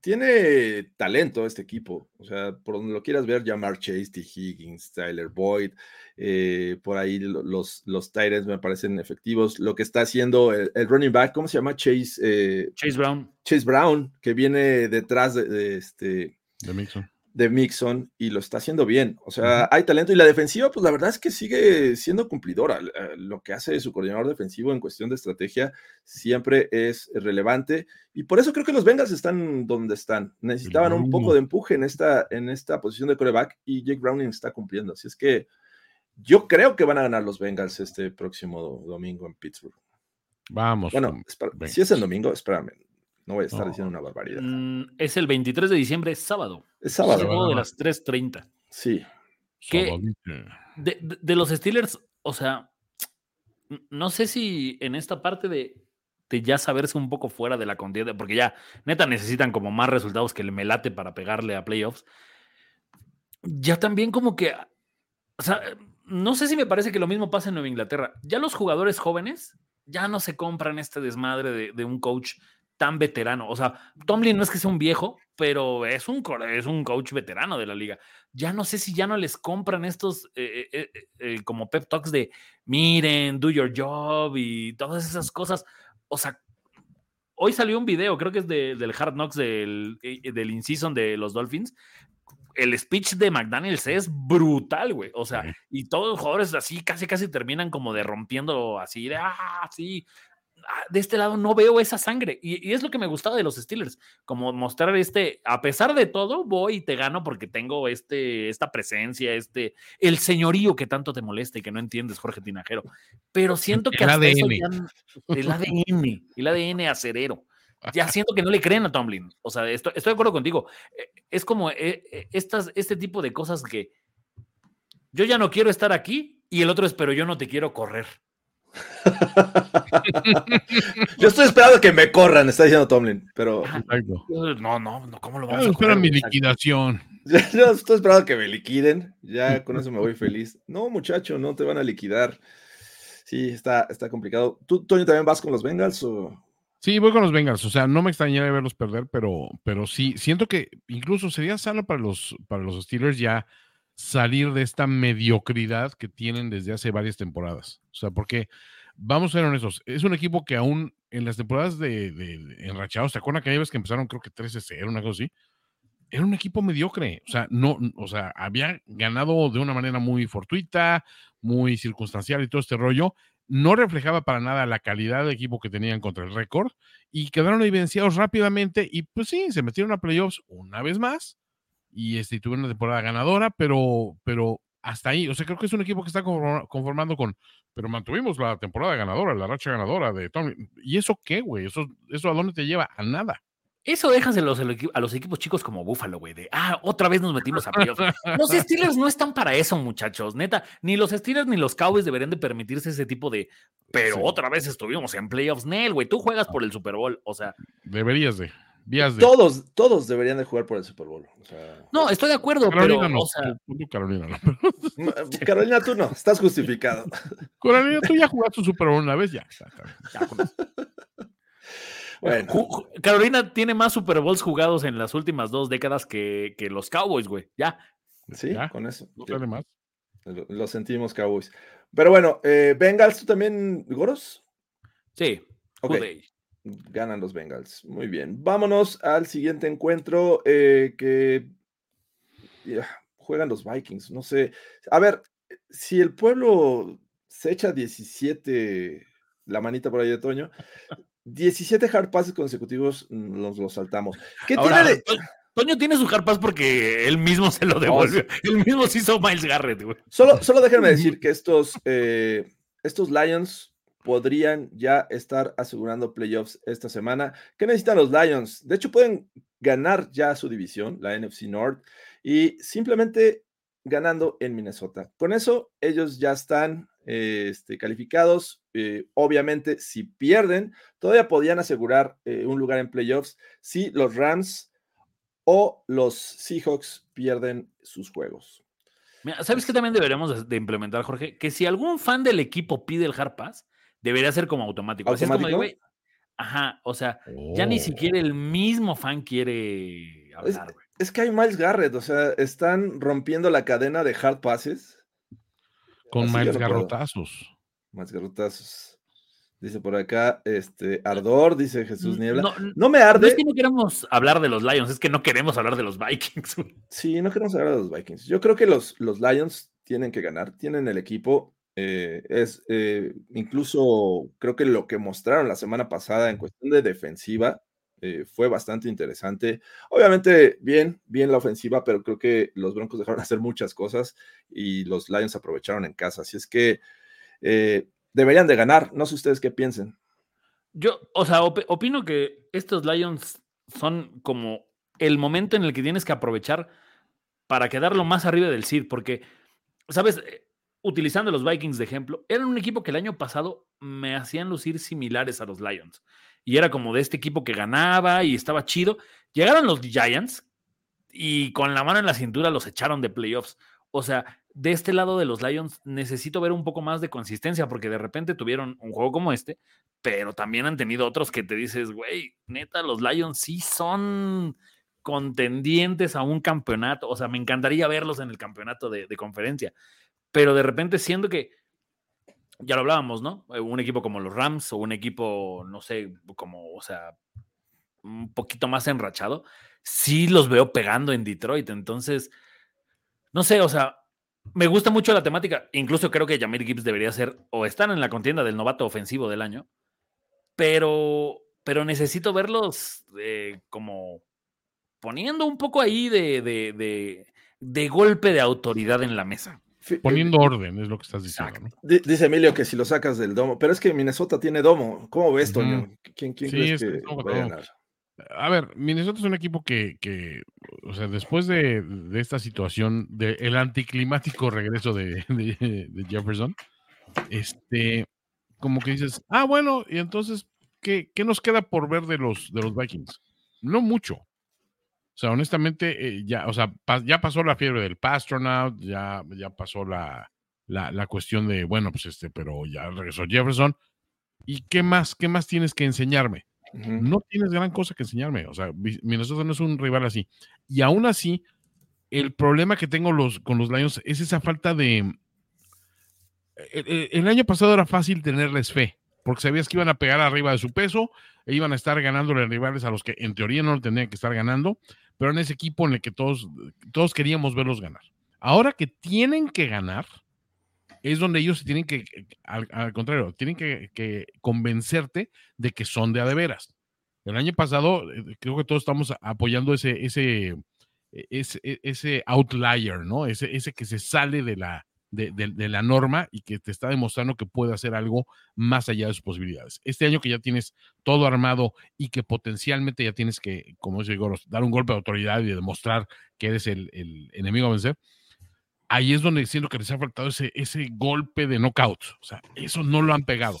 S1: tiene talento este equipo, o sea, por donde lo quieras ver, Jamar Chase, T. Higgins, Tyler Boyd, eh, por ahí lo- los, los Titans me parecen efectivos. Lo que está haciendo el, el running back, ¿cómo se llama? Chase, eh,
S2: Chase Brown.
S1: Chase Brown, que viene detrás de, de este,
S3: De Mixon.
S1: De Mixon y lo está haciendo bien. O sea, hay talento y la defensiva, pues la verdad es que sigue siendo cumplidora. Eh, Lo que hace su coordinador defensivo en cuestión de estrategia siempre es relevante y por eso creo que los Bengals están donde están. Necesitaban un poco de empuje en esta, en esta posición de coreback y Jake Browning está cumpliendo. Así es que yo creo que van a ganar los Bengals este próximo do- domingo en Pittsburgh.
S3: Vamos.
S1: Bueno, si es el domingo, espérame. No voy a estar
S3: No.
S1: diciendo una barbaridad.
S2: Mm, es el 23 de diciembre, sábado.
S1: Es sábado.
S2: Juego de las 3:30.
S1: Sí.
S3: Sabadito.
S2: De, de- de los Steelers, o sea, no sé si en esta parte de, de ya saberse un poco fuera de la contienda, porque ya neta necesitan como más resultados que el melate para pegarle a playoffs. Ya también como que, o sea, no sé si me parece que lo mismo pasa en Nueva Inglaterra. Ya los jugadores jóvenes ya no se compran este desmadre de, de un coach tan veterano. O sea, Tomlin no es que sea un viejo, pero es un, es un coach veterano de la liga. Ya no sé si ya no les compran estos eh, eh, eh, como pep talks de miren, do your job y todas esas cosas. O sea, hoy salió un video, creo que es de- del Hard Knocks del, del in-season de los Dolphins. El speech de McDaniels es brutal, güey. O sea,
S3: Sí.
S2: y todos los jugadores así casi casi terminan como de rompiendo así de ah, sí. Ah, De este lado no veo esa sangre. Y, y es lo que me gustaba de los Steelers. Como mostrar este, a pesar de todo, voy y te gano porque tengo este, esta presencia, este, el señorío que tanto te molesta y que no entiendes, Jorge Tinajero. Pero siento que
S3: El
S2: hasta
S3: ADN.
S2: ya el ADN, el ADN acerero. Ya siento que no le creen a Tomlin. O sea, estoy, estoy de acuerdo contigo. Eh, Es como eh, eh, estas, este tipo de cosas que yo ya no quiero estar aquí y el otro es, pero yo no te quiero correr.
S1: Yo estoy esperando que me corran, está diciendo Tomlin, pero.
S2: No, no, no, ¿cómo lo vamos a
S3: espera
S2: correr,
S3: mi liquidación.
S1: yo estoy esperando que me liquiden. Ya con eso me voy feliz. No, muchacho, no te van a liquidar. Sí, está, está complicado. ¿Tú, Toño, también vas con los Bengals o...?
S3: Sí, voy con los Bengals. O sea, no me extrañaría verlos perder, pero, pero sí, siento que incluso sería sano para los, para los Steelers ya salir de esta mediocridad que tienen desde hace varias temporadas. O sea, porque vamos a ser honestos, es un equipo que aún en las temporadas de, enrachados, ¿te acuerdas que hay veces que empezaron creo que 13-0, una cosa así? era un equipo mediocre. O sea, no, o sea, había ganado de una manera muy fortuita, muy circunstancial y todo este rollo. No reflejaba para nada la calidad de equipo que tenían contra el récord y quedaron evidenciados rápidamente. Y pues sí, se metieron a playoffs una vez más y este, tuvieron una temporada ganadora, pero, pero hasta ahí. O sea, creo que es un equipo que está conformando con, pero mantuvimos la temporada ganadora, la racha ganadora de Tommy. ¿Y eso qué, güey? ¿Eso, ¿Eso a dónde te lleva? A nada.
S2: Eso déjaselo a los equipos chicos como Búfalo, güey, de, ah, otra vez nos metimos a playoffs. Los Steelers no están para eso, muchachos, neta. Ni los Steelers ni los Cowboys deberían de permitirse ese tipo de, pero otra vez estuvimos en playoffs. Nel, güey, tú juegas por el Super Bowl, o sea.
S3: Deberías de.
S1: Todos, todos deberían de jugar por el Super Bowl.
S2: no, estoy de acuerdo, pero. No,
S3: Carolina, no.
S1: Carolina, tú no, estás justificado.
S3: Carolina, tú ya jugaste un Super Bowl una vez, ya.
S2: bueno. Carolina tiene más Super Bowls jugados en las últimas dos décadas que, que los Cowboys, güey. Ya.
S1: Sí, con eso.
S3: No tiene más.
S1: Lo, sentimos, Cowboys. Pero bueno, eh, Bengals, ¿tú también, Goros?
S2: Sí.
S1: Ok ganan los Bengals. Muy bien. Vámonos al siguiente encuentro eh, que juegan los Vikings. No sé. A ver, si el pueblo se echa 17, la manita por ahí de Toño, 17 hard passes consecutivos nos los saltamos. ¿Qué tiene de...
S2: Toño tiene su hard pass porque él mismo se lo devolvió. él mismo se hizo Miles Garrett,
S1: Solo, solo déjenme decir que estos, eh, estos Lions podrían ya estar asegurando playoffs esta semana. ¿Qué necesitan los Lions? De hecho, pueden ganar ya su división, la NFC North, y simplemente ganando en Minnesota. Con eso, ellos ya están este, calificados. Eh, obviamente, si pierden, todavía podían asegurar eh, un lugar en playoffs si los Rams o los Seahawks pierden sus juegos.
S2: ¿Sabes qué también deberíamos de implementar, Jorge? Que si algún fan del equipo pide el hard pass, debería ser como automático. ajá, o sea, ya ni oh. siquiera el mismo fan quiere hablar,
S1: güey. Es, que hay Miles Garrett, o sea, están rompiendo la cadena de hard passes.
S3: Con Miles Garrotazos.
S1: Miles Garrotazos. Dice por acá, este, Ardor, dice Jesús Niebla. No, me arde.
S2: No es que no queremos hablar de los Lions, es que no queremos hablar de los Vikings.
S1: Sí, no queremos hablar de los Vikings. Yo creo que los, los Lions tienen que ganar, tienen el equipo. Eh, es eh, incluso creo que lo que mostraron la semana pasada en cuestión de defensiva eh, fue bastante interesante. Obviamente, bien, bien la ofensiva, pero creo que los Broncos dejaron hacer muchas cosas y los Lions aprovecharon en casa. Así es que deberían de ganar. No sé ustedes qué piensen.
S2: Yo, o sea, opino que estos Lions son como el momento en el que tienes que aprovechar para quedar lo más arriba del seed, porque, ¿sabes? Utilizando los Vikings de ejemplo, eran un equipo que el año pasado me hacían lucir similares a los Lions. Y era como de este equipo que ganaba y estaba chido. Llegaron los Giants y con la mano en la cintura los echaron de playoffs. O sea, de este lado de los Lions necesito ver un poco más de consistencia porque de repente tuvieron un juego como este, pero también han tenido otros que te dices, güey, neta, los Lions sí son contendientes a un campeonato. O sea, me encantaría verlos en el campeonato de, de conferencia pero de repente siendo que, ya lo hablábamos, ¿no? Eh, un equipo como los Rams o un equipo, no sé, como, o sea, un poquito más enrachado, sí los veo pegando en Detroit. Entonces, no sé, o sea, me gusta mucho la temática. Incluso creo que Jamir Gibbs debería ser o estar en la contienda del novato ofensivo del año, pero, pero necesito verlos eh, como poniendo un poco ahí de, de golpe de autoridad en la mesa.
S3: Poniendo orden, es lo que estás diciendo.
S1: Dice Emilio que si lo sacas del domo, pero es que Minnesota tiene domo. ¿Cómo ves, Toño? ¿Quién, quién crees que, va a ganar?
S3: A ver, Minnesota es un equipo que, que o sea, después de, de esta situación, del el anticlimático regreso de, de, Jefferson, este, como que dices, ah, bueno, y entonces, ¿qué, ¿qué, nos queda por ver de los, de los Vikings? No mucho. O sea, honestamente, eh, ya, o sea, ya pasó la fiebre del Pastronaut, ya, ya pasó la, la, cuestión de, bueno, pues este, pero ya regresó Jefferson. ¿Y qué más, qué más tienes que enseñarme? No tienes gran cosa que enseñarme. O sea, Minnesota no es un rival así. Y aún así, el problema que tengo los, con los Lions es esa falta de. El, e, e, el, año pasado era fácil tenerles fe, porque sabías que iban a pegar arriba de su peso, e iban a estar ganándole rivales a los que en teoría no lo tenían que estar ganando, pero en ese equipo en el que todos, todos queríamos verlos ganar. Ahora que tienen que ganar, es donde ellos tienen que, al, contrario, tienen que, convencerte de que son de a de veras. El año pasado, eh, creo que todos estamos apoyando ese, ese, e, ese, e, ese outlier, ¿no? Ese, ese que se sale de la, de, la norma y que te está demostrando que puede hacer algo más allá de sus posibilidades. Este año que ya tienes todo armado y que potencialmente ya tienes que, como dice Goros, dar un golpe de autoridad y demostrar que eres el, el enemigo a vencer, ahí es donde siento que les ha faltado ese, ese golpe de knockout. O sea, eso no lo han pegado.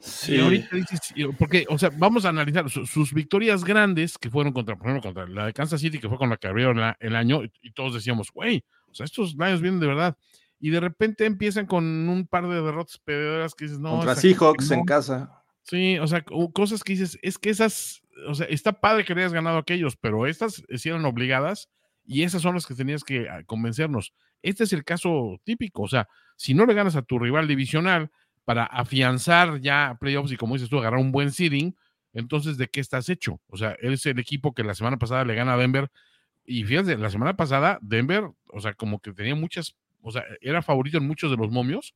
S3: Sí. Y ahorita dices, porque, o sea, vamos a analizar sus, victorias grandes que fueron contra, por ejemplo, contra la de Kansas City, que fue con la que abrieron el año, y, todos decíamos, güey, o sea, estos Lions vienen de verdad. Y de repente empiezan con un par de derrotas pederas que dices, no.
S1: Contra Seahawks en casa.
S3: Sí, o sea, cosas que dices, es que esas, o sea, está padre que hayas ganado aquellos, pero estas eran obligadas y esas son las que tenías que ah, convencernos. Este es el caso típico, o sea, si no le ganas a tu rival divisional para afianzar ya playoffs y como dices tú, agarrar un buen seeding, entonces ¿de qué estás hecho? O sea, es el equipo que la semana pasada le gana a Denver y fíjate, la semana pasada Denver, o sea, como que tenía muchas, o sea, era favorito en muchos de los momios,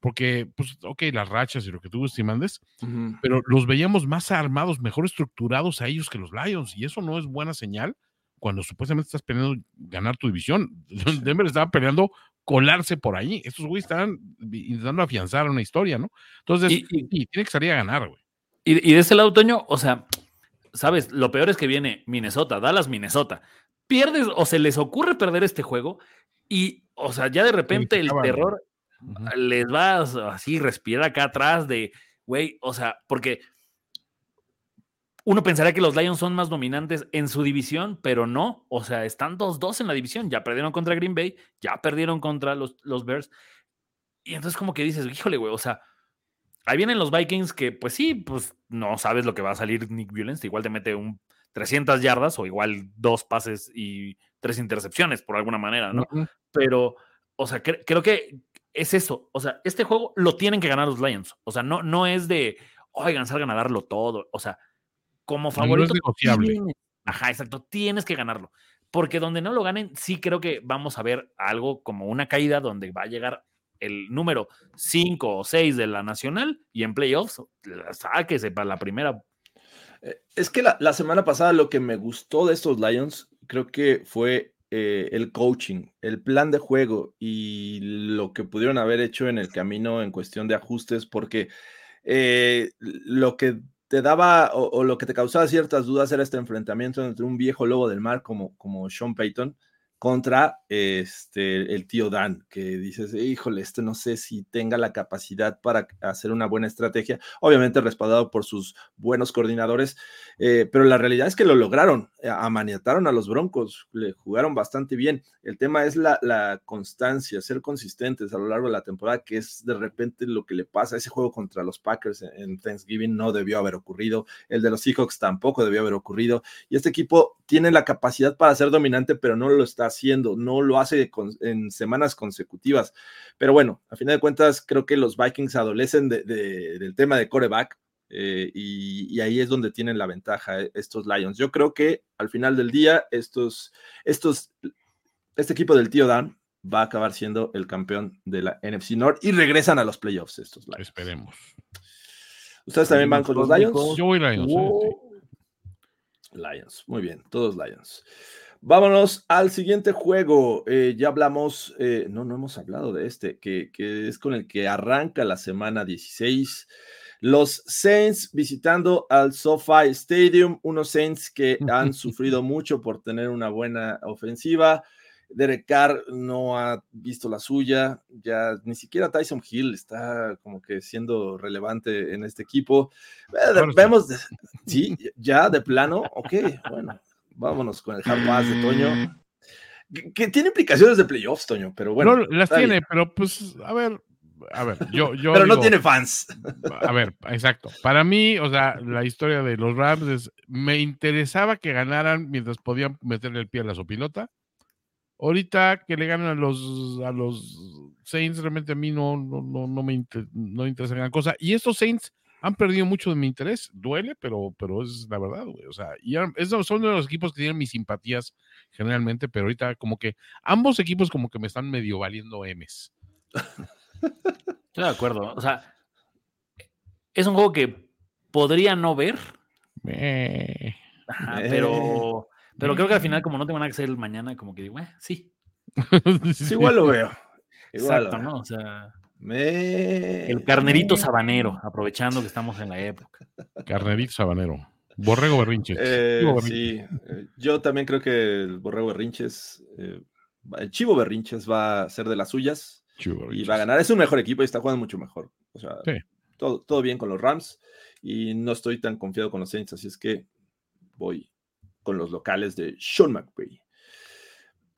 S3: porque, pues, ok, las rachas y lo que tú estimandes, pero los veíamos más armados, mejor estructurados a ellos que los Lions, y eso no es buena señal cuando supuestamente estás peleando ganar tu división. Denver estaba peleando colarse por ahí. Estos güeyes estaban intentando afianzar una historia, ¿no? Entonces, y, tiene que salir a ganar, güey.
S2: Y, de ese lado, Toño, o sea, sabes, lo peor es que viene Minnesota, Dallas, Minnesota. Pierdes o se les ocurre perder este juego y, o sea, ya de repente el terror les va así respirar acá atrás de, güey, o sea, porque uno pensaría que los Lions son más dominantes en su división, pero no. O sea, están 2-2 en la división. Ya perdieron contra Green Bay, ya perdieron contra los, los Bears. Y entonces como que dices, híjole, güey, o sea, ahí vienen los Vikings que, pues sí, pues no sabes lo que va a salir Nick Violence. Igual te mete un 300 yardas o igual dos pases y tres intercepciones por alguna manera, ¿no? Pero, o sea, creo que es eso. O sea, este juego lo tienen que ganar los Lions. O sea, no, no es de, oigan, salgan a darlo todo. O sea, como favorito. ajá, exacto, tienes que ganarlo. Porque donde no lo ganen, sí creo que vamos a ver algo como una caída donde va a llegar el número 5 o 6 de la nacional y en playoffs, sáquese para la primera.
S1: Eh, es que la, semana pasada lo que me gustó de estos Lions, creo que fue eh, el coaching, el plan de juego y lo que pudieron haber hecho en el camino en cuestión de ajustes, porque eh, lo que te daba o, lo que te causaba ciertas dudas era este enfrentamiento entre un viejo lobo del mar como, como Sean Payton contra este, el tío Dan, que dices, híjole, este no sé si tenga la capacidad para hacer una buena estrategia, obviamente respaldado por sus buenos coordinadores, eh, pero la realidad es que lo lograron, eh, amaniataron a los Broncos, le jugaron bastante bien. El tema es la, la, constancia, ser consistentes a lo largo de la temporada, que es de repente lo que le pasa. Ese juego contra los Packers en Thanksgiving no debió haber ocurrido, el de los Seahawks tampoco debió haber ocurrido, y este equipo tiene la capacidad para ser dominante, pero no lo está haciendo, no lo hace en semanas consecutivas. Pero bueno, a final de cuentas, creo que los Vikings adolecen del tema de coreback. Eh, y, ahí es donde tienen la ventaja eh, estos Lions. Yo creo que al final del día, estos, estos, este equipo del tío Dan va a acabar siendo el campeón de la NFC North y regresan a los playoffs estos Lions.
S3: Esperemos.
S1: ¿Ustedes también van con los Lions?
S3: Yo voy Lions.
S1: Lions, muy bien, todos Lions. Vámonos al siguiente juego. Eh, ya hablamos, eh, no, no hemos hablado de este, que, es con el que arranca la semana 16. Los Saints visitando al SoFi Stadium, unos Saints que han sufrido mucho por tener una buena ofensiva. Derek Carr no ha visto la suya, ya ni siquiera Tyson Hill está como que siendo relevante en este equipo. Eh, vemos, sí, ya de plano, ok, bueno, vámonos con el hard pass de Toño. Que, tiene implicaciones de playoffs, Toño, pero bueno.
S3: No, las tiene, pero pues, a ver, a ver, yo, yo
S1: Pero no tiene fans.
S3: A ver, exacto. Para mí, o sea, la historia de los Rams es, me interesaba que ganaran mientras podían meterle el pie a la sopilota. Ahorita que le ganan a los, a los Saints, realmente a mí no, no, no, me, no interesa gran cosa. Y estos Saints han perdido mucho de mi interés. Duele, pero, pero es la verdad, güey. O sea, y esos son de los equipos que tienen mis simpatías generalmente, pero ahorita como que ambos equipos como que me están medio valiendo M's.
S2: Estoy de acuerdo. O sea, es un juego que podría no ver. pero, pero creo que al final, como no tengo nada que hacer mañana, como que digo, eh, sí.
S1: igual lo veo.
S2: Exacto, ¿no? O sea. El carnerito sabanero, aprovechando que estamos en la época.
S3: Carnerito sabanero. Borrego Berrinches.
S1: Eh, sí, eh, yo también creo que el Borrego Berrinches, eh, el Chivo Berrinches va a ser de las suyas y va a ganar. Es un mejor equipo y está jugando mucho mejor. O sea, todo, todo bien con los Rams y no estoy tan confiado con los Saints, así es que voy con los locales de Sean McVay.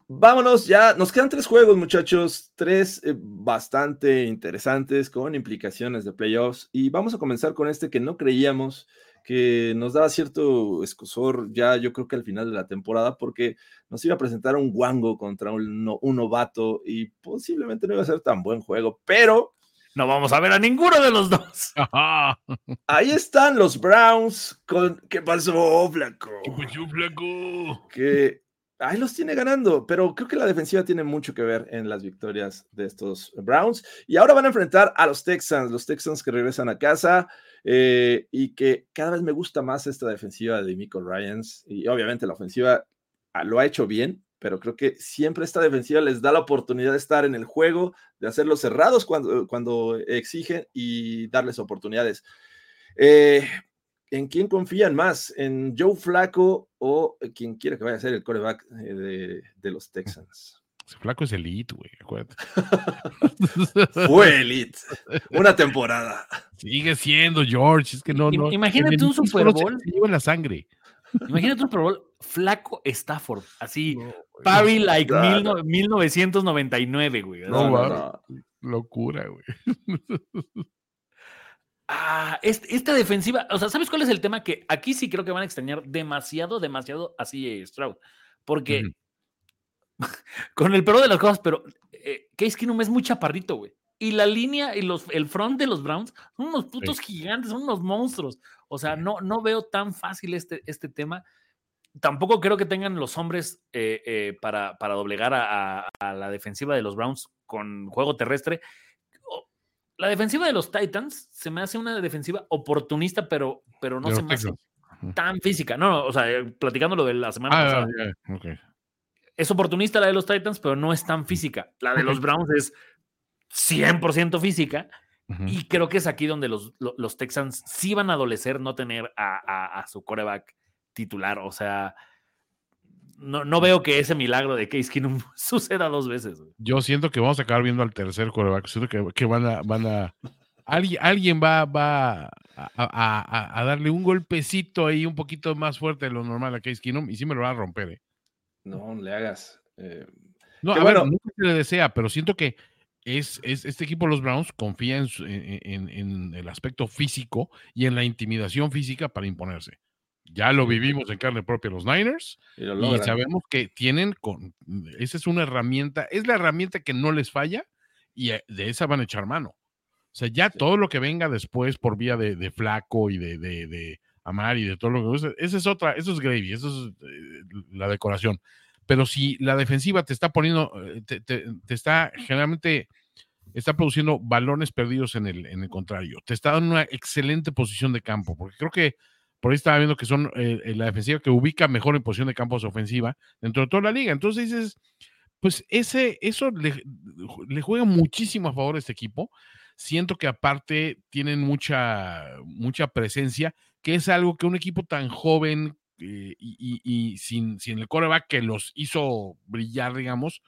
S1: Vámonos, ya nos quedan tres juegos, muchachos, tres eh, bastante interesantes con implicaciones de playoffs y vamos a comenzar con este que no creíamos que nos daba cierto escosor ya yo creo que al final de la temporada porque nos iba a presentar un guango contra un, un novato y posiblemente no iba a ser tan buen juego, pero
S2: no vamos a ver a ninguno de los dos.
S1: Ahí están los Browns con ¿qué pasó, Flaco?
S3: ¿Qué pasó, Flaco?
S1: Que ahí los tiene ganando, pero creo que la defensiva tiene mucho que ver en las victorias de estos Browns. Y ahora van a enfrentar a los Texans, los Texans que regresan a casa eh, y que cada vez me gusta más esta defensiva de Michael Ryans. Y obviamente la ofensiva ah, lo ha hecho bien, pero creo que siempre esta defensiva les da la oportunidad de estar en el juego, de hacerlos cerrados cuando, cuando exigen y darles oportunidades. Eh, ¿En quién confían más? ¿En Joe Flaco o quien quiera que vaya a ser el coreback eh, de, los Texans?
S3: Flaco es elite, güey, acuérdate.
S1: Fue elite. Una temporada.
S3: Sigue siendo, George. Es que no, no.
S2: Imagínate un Super Bowl.
S3: Se lleva la sangre.
S2: Imagínate un Super Bowl flaco Stafford, así, Parry like 1999, güey.
S3: No, no, locura, güey.
S2: Ah, esta defensiva, o sea, ¿sabes cuál es el tema? Que aquí sí creo que van a extrañar demasiado, demasiado así eh, Stroud. Porque con el peor de las cosas, pero eh, Case Keenum es muy chaparrito, güey. Y la línea y los, el front de los Browns son unos putos gigantes, son unos monstruos. O sea, no, no veo tan fácil este, este tema. Tampoco creo que tengan los hombres eh, eh, para, para, doblegar a, la defensiva de los Browns con juego terrestre. La defensiva de los Titans se me hace una defensiva oportunista, pero, pero no se me hace tan física. No, o sea, platicando lo de la semana ah, pasada. Es oportunista la de los Titans, pero no es tan física. La de los Browns es 100% física. Y creo que es aquí donde los, los, Texans sí van a adolecer no tener a, su coreback titular. O sea, no, no, veo que ese milagro de Case Keenum suceda dos veces.
S3: Yo siento que vamos a acabar viendo al tercer coreback. Siento que, que van a. Van a alguien, alguien va, va a, darle un golpecito ahí un poquito más fuerte de lo normal a Case Keenum y sí me lo va a romper. ¿eh?
S1: No, le hagas. Eh,
S3: no, a ver, nunca se le desea, pero siento que es, este equipo, los Browns, confía en, el aspecto físico y en la intimidación física para imponerse. Ya lo vivimos en carne propia los Niners y, sabemos que tienen, con, esa es una herramienta, es la herramienta que no les falla y eh, de esa van a echar mano. O sea, ya todo lo que venga después por vía de, flaco y de, de, amar y de todo lo que... Esa es otra, eso es gravy, eso es eh, la decoración. Pero si la defensiva te está poniendo, eh, te, está generalmente está produciendo balones perdidos en el, en el contrario, te está dando una excelente posición de campo, porque creo que por ahí estaba viendo que son eh, eh, la defensiva que ubica mejor en posición de campo ofensiva dentro de toda la liga. Entonces dices, pues ese, eso le, juega muchísimo a favor a este equipo. Siento que aparte tienen mucha, mucha presencia, que es algo que un equipo tan joven eh, y, sin, sin, el coreback que los hizo brillar, digamos,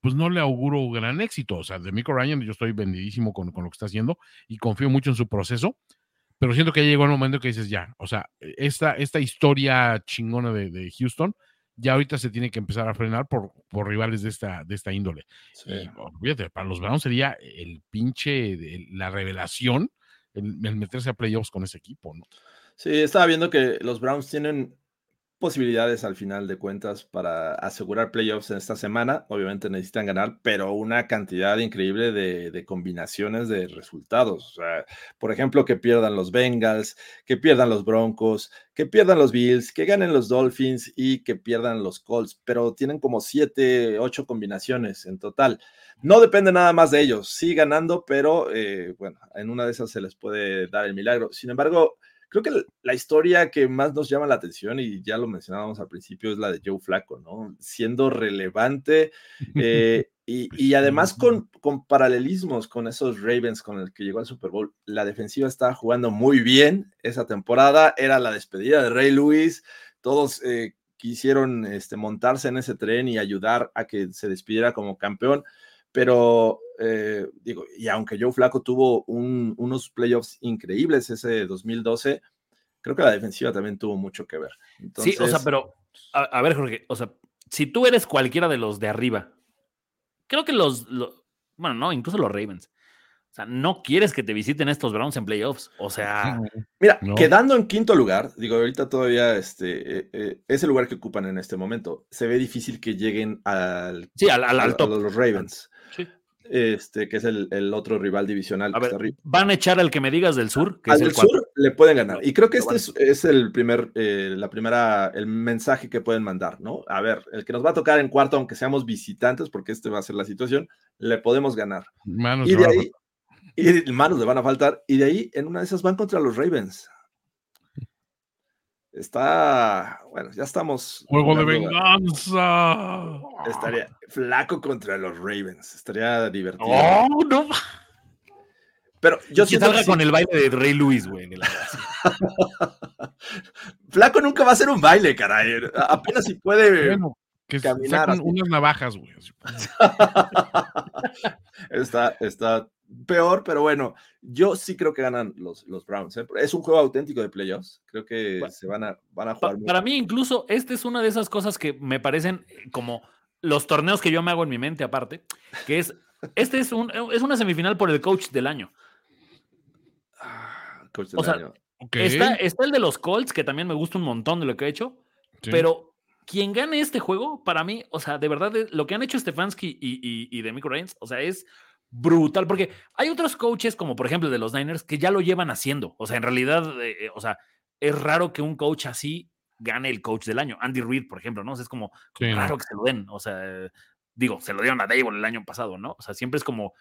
S3: pues no le auguro gran éxito. O sea, de Michael Ryan yo estoy vendidísimo con, con, lo que está haciendo y confío mucho en su proceso, pero siento que ya llegó el momento que dices ya, o sea, esta, esta historia chingona de, de Houston ya ahorita se tiene que empezar a frenar por, por rivales de esta, de esta índole. Y, fíjate, para los Browns sería el pinche, la revelación el, el, meterse a playoffs con ese equipo, ¿no?
S1: Sí, estaba viendo que los Browns tienen posibilidades al final de cuentas para asegurar playoffs en esta semana. Obviamente necesitan ganar, pero una cantidad increíble de, combinaciones de resultados. por ejemplo, que pierdan los Bengals, que pierdan los Broncos, que pierdan los Bills, que ganen los Dolphins y que pierdan los Colts, pero tienen como siete, ocho combinaciones en total. No depende nada más de ellos, sí ganando, pero eh, bueno, en una de esas se les puede dar el milagro. Sin embargo, Creo que la historia que más nos llama la atención, y ya lo mencionábamos al principio, es la de Joe Flaco, ¿no? Siendo relevante eh, y, además con, con, paralelismos con esos Ravens con el que llegó al Super Bowl. La defensiva estaba jugando muy bien esa temporada, era la despedida de Ray Lewis, todos eh, quisieron este, montarse en ese tren y ayudar a que se despidiera como campeón pero eh, digo, y aunque Joe Flaco tuvo unos playoffs increíbles ese 2012, creo que la defensiva también tuvo mucho que ver.
S2: sí, o sea, pero a, ver, Jorge, o sea, si tú eres cualquiera de los de arriba, creo que los, bueno, no, incluso los Ravens. O sea, no quieres que te visiten estos Browns en playoffs. O sea.
S1: Mira, quedando en quinto lugar, digo, ahorita todavía este, eh, eh, es el lugar que ocupan en este momento. Se ve difícil que lleguen al,
S2: sí, al, al,
S1: a los Ravens este, que es el, otro rival divisional.
S2: van a echar al que me digas del sur.
S1: Que al del sur le pueden ganar. Y creo que este es, el primer, eh, la primera, el mensaje que pueden mandar, ¿no? A ver, el que nos va a tocar en cuarto, aunque seamos visitantes, porque este va a ser la situación, le podemos ganar.
S3: Manos
S1: y de ahí, y manos le van a faltar. Y de ahí, en una de esas van contra los Ravens. Está, bueno, ya estamos.
S3: Juego de venganza.
S1: Estaría flaco contra los Ravens. Estaría divertido.
S2: Oh, no.
S1: Pero yo
S2: siento salga con el baile de Rey Luis, güey.
S1: flaco nunca va a hacer un baile, caray. Apenas si puede que caminar.
S3: unas navajas, güey.
S1: está, está peor, pero bueno, yo sí creo que ganan los, los Browns. ¿eh? Es un juego auténtico de playoffs. Creo que se van a, van a jugar.
S2: para mí, incluso, este es una de esas cosas que me parecen eh, como los torneos que yo me hago en mi mente, aparte, que es, este es, un, es una semifinal por el coach del año.
S1: Ah, coach del año.
S2: Está, está, el de los Colts, que también me gusta un montón de lo que he hecho, pero quien gane este juego, para mí, o sea, de verdad, lo que han hecho Stefanski y, y, y Reigns, o sea, es brutal, porque hay otros coaches, como por ejemplo de los Niners, que ya lo llevan haciendo. O sea, en realidad, eh, eh, o sea, es raro que un coach así gane el coach del año. Andy Reid, por ejemplo, ¿no? es como raro que se lo den. O sea, digo, se lo dieron a Dable el año pasado, ¿no? O sea, siempre es como,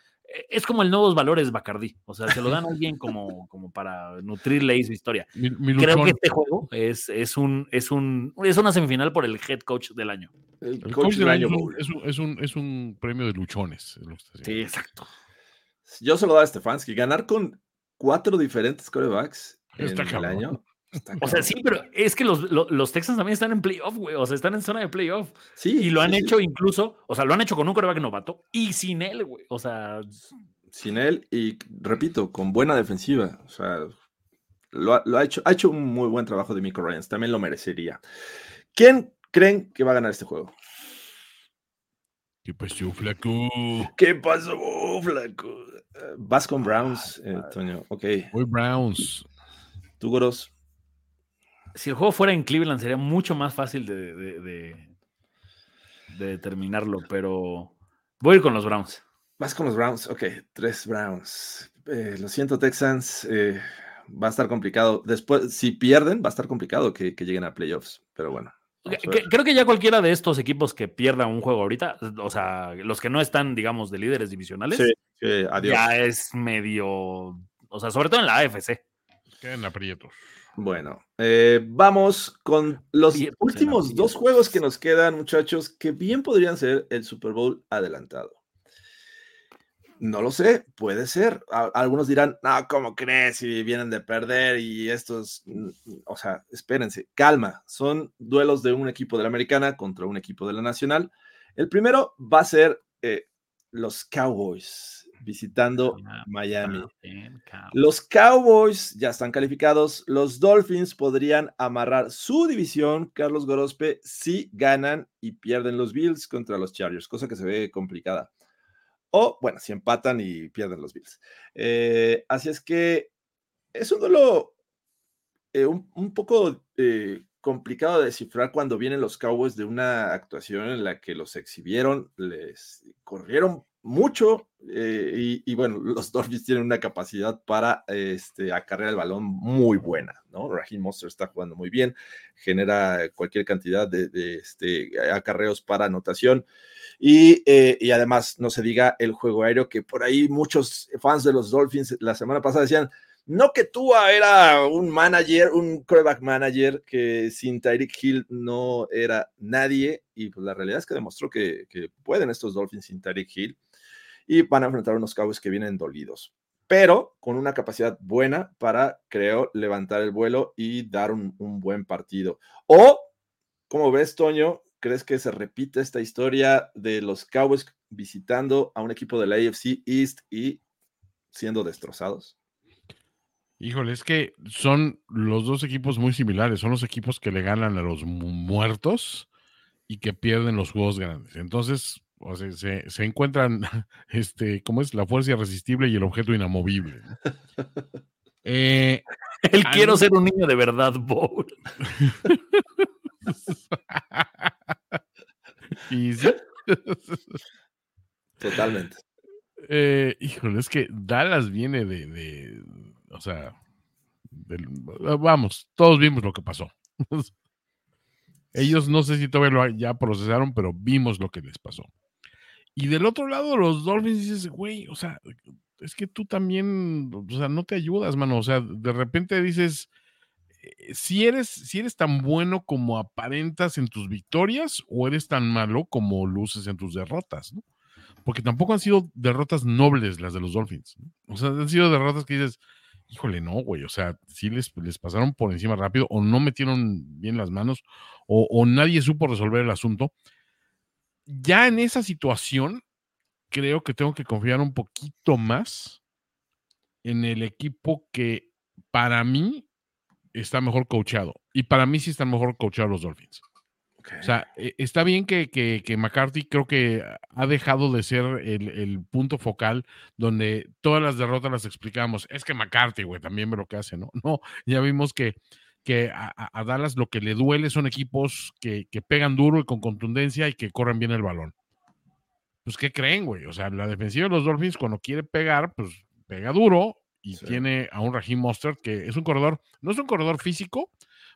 S2: es como el nuevos valores Bacardi. O sea, se lo dan a alguien como, como para nutrirle ahí su historia. Creo que este juego es, es, un, es, un, es una semifinal por el head coach del año.
S3: El, coach, del año, es, un, es, un, es, un, premio de luchones.
S2: Sí, exacto.
S1: Yo se lo doy a Stefanski. Ganar con cuatro diferentes corebacks en el año.
S2: O sea, sí, pero es que los, los, Texans también están en playoff, güey. O sea, están en zona de playoff.
S1: Sí.
S2: Y lo han hecho incluso, o sea, lo han hecho con un coreback novato y sin él, güey. O sea.
S1: Sin él y, repito, con buena defensiva. O sea, lo ha, hecho, ha hecho un muy buen trabajo de Michael Ryans. También lo merecería. ¿Quién creen que va a ganar este juego?
S3: ¿Qué pasó, flaco?
S1: ¿Qué pasó, flaco? Vas con Browns, Antonio. Ok.
S3: Voy Browns.
S1: ¿Tú, Goros?
S2: Si el juego fuera en Cleveland sería mucho más fácil de, de, determinarlo, pero voy a ir con los Browns.
S1: Vas con los Browns, ok, tres Browns. Eh, lo siento, Texans, eh, va a estar complicado. Después, si pierden, va a estar complicado que lleguen a playoffs, pero bueno.
S2: Creo que ya cualquiera de estos equipos que pierda un juego ahorita, o sea, los que no están, digamos, de líderes divisionales, ya es medio, o sea, sobre todo en la AFC.
S3: Quedan aprietos.
S1: Bueno, eh, vamos con los últimos dos juegos que nos quedan, muchachos, que bien podrían ser el Super Bowl adelantado. No lo sé, puede ser. algunos dirán, no, ¿cómo crees? Si vienen de perder y estos, o sea, espérense, calma. Son duelos de un equipo de la americana contra un equipo de la nacional. El primero va a ser eh, los Cowboys visitando Miami. Los Cowboys ya están calificados. Los Dolphins podrían amarrar su división, Carlos Gorospe, si ganan y pierden los Bills contra los Chargers, cosa que se ve complicada. O, bueno, si empatan y pierden los Bills. Eh, así es que es un duelo eh, un, poco eh, complicado de descifrar cuando vienen los Cowboys de una actuación en la que los exhibieron, les corrieron mucho eh, y, bueno, los Dolphins tienen una capacidad para este, acarrear el balón muy buena, ¿no? Raheem Monster está jugando muy bien, genera cualquier cantidad de, este, acarreos para anotación y, eh, y, además no se diga el juego aéreo que por ahí muchos fans de los Dolphins la semana pasada decían, no que Tua era un manager, un quarterback manager que sin Tyreek Hill no era nadie. Y pues la realidad es que demostró que, pueden estos Dolphins sin Tyreek Hill. Y van a enfrentar unos Cowboys que vienen dolidos. Pero con una capacidad buena para, creo, levantar el vuelo y dar un, un buen partido. O, como ves, Toño, ¿crees que se repite esta historia de los Cowboys visitando a un equipo de la AFC East y siendo destrozados?
S3: Híjole, es que son los dos equipos muy similares. Son los equipos que le ganan a los muertos y que pierden los juegos grandes. Entonces, o sea, se, encuentran, este, ¿cómo es? La fuerza irresistible y el objeto inamovible.
S2: Eh, el quiero ser un niño de verdad, Bowl.
S3: y sí.
S1: Totalmente.
S3: Eh, híjole, es que Dallas viene de o sea, vamos, todos vimos lo que pasó. Ellos no sé si todavía lo ya procesaron, pero vimos lo que les pasó. Y del otro lado, los Dolphins dices, güey, o sea, es que tú también, o sea, no te ayudas, mano. O sea, de repente dices, eh, si eres, si eres tan bueno como aparentas en tus victorias, o eres tan malo como luces en tus derrotas, ¿no? Porque tampoco han sido derrotas nobles las de los Dolphins. O sea, han sido derrotas que dices, híjole, no, güey, o sea, sí les, les pasaron por encima rápido o no metieron bien las manos o, nadie supo resolver el asunto. Ya en esa situación, creo que tengo que confiar un poquito más en el equipo que para mí está mejor coachado. Y para mí sí están mejor coachados los Dolphins. O sea, e, está bien que, que, McCarthy creo que ha dejado de ser el, punto focal donde todas las derrotas las explicamos. Es que McCarthy, güey, también ve lo que hace, ¿no? No, ya vimos que, que a, Dallas lo que le duele son equipos que, que, pegan duro y con contundencia y que corren bien el balón. Pues, ¿qué creen, güey? O sea, la defensiva de los Dolphins cuando quiere pegar, pues pega duro y tiene a un Raheem Mostert que es un corredor, no es un corredor físico,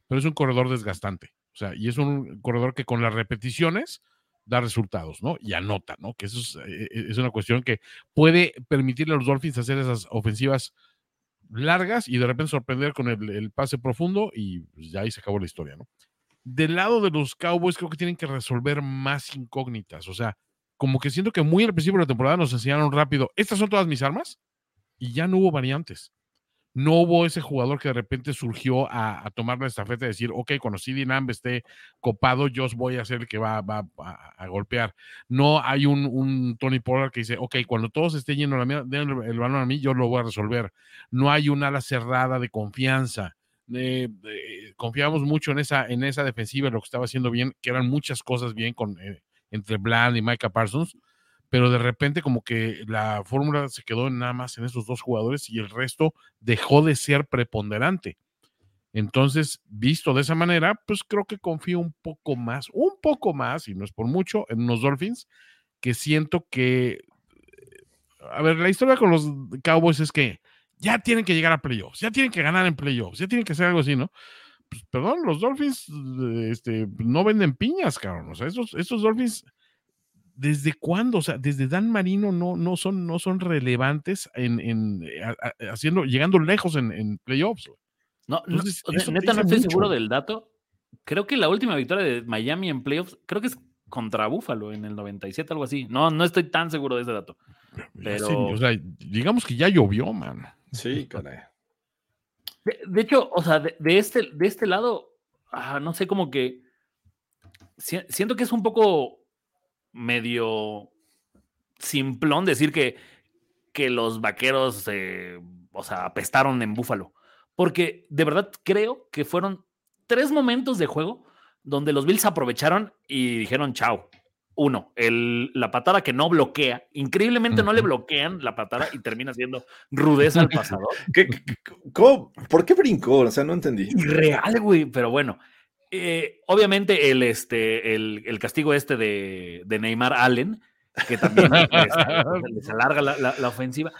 S3: pero es un corredor desgastante. O sea, y es un corredor que con las repeticiones da resultados, ¿no? Y anota, ¿no? Que eso es, eh, eh, una cuestión que puede permitirle a los Dolphins hacer esas ofensivas largas y de repente sorprender con el, pase profundo y pues, ya ahí se acabó la historia, ¿no? Del lado de los Cowboys creo que tienen que resolver más incógnitas, o sea, como que siento que muy al principio de la temporada nos enseñaron rápido, estas son todas mis armas y ya no hubo variantes no hubo ese jugador que de repente surgió a, tomar la estafeta y decir, ok, cuando CD Namb esté copado, yo voy a ser el que va, a, golpear. No hay un, Tony Pollard que dice, ok, cuando todos estén yendo la den el, balón a mí, yo lo voy a resolver. No hay un ala cerrada de confianza. Confiamos mucho en esa, en esa defensiva, lo que estaba haciendo bien, que eran muchas cosas bien con, eh, entre Bland y Micah Parsons pero de repente como que la fórmula se quedó nada más en esos dos jugadores y el resto dejó de ser preponderante. Entonces, visto de esa manera, pues creo que confío un poco más, un poco más, y no es por mucho, en unos Dolphins, que siento que, a ver, la historia con los Cowboys es que ya tienen que llegar a playoffs, ya tienen que ganar en playoffs, ya tienen que hacer algo así, ¿no? Pues, perdón, los Dolphins este, no venden piñas, cabrón. O sea, esos, esos Dolphins ¿desde cuándo? O sea, desde Dan Marino no, no, son, no son relevantes en, eh, haciendo, llegando lejos en, playoffs.
S2: No, no neta no estoy seguro del dato. Creo que la última victoria de Miami en playoffs, creo que es contra Buffalo en el 97, algo así. No, no estoy tan seguro de ese dato. Pero...
S3: o sea, digamos que ya llovió, man.
S1: Sí, caray.
S2: De, hecho, o sea, de, este, de este lado, ah, no sé, como que siento que es un poco medio simplón decir que, que los vaqueros, o sea, apestaron en Búfalo. Porque de verdad creo que fueron tres momentos de juego donde los Bills aprovecharon y dijeron chao. Uno, el, la patada que no bloquea. Increíblemente no le bloquean la patada y termina siendo rudeza al pasador.
S1: ¿Qué, ¿Por qué brincó? O sea, no entendí.
S2: Irreal, güey, pero bueno. Eh, obviamente el, este, el, el castigo este de, de Neymar Allen, que también les, alarga la, la- ofensiva.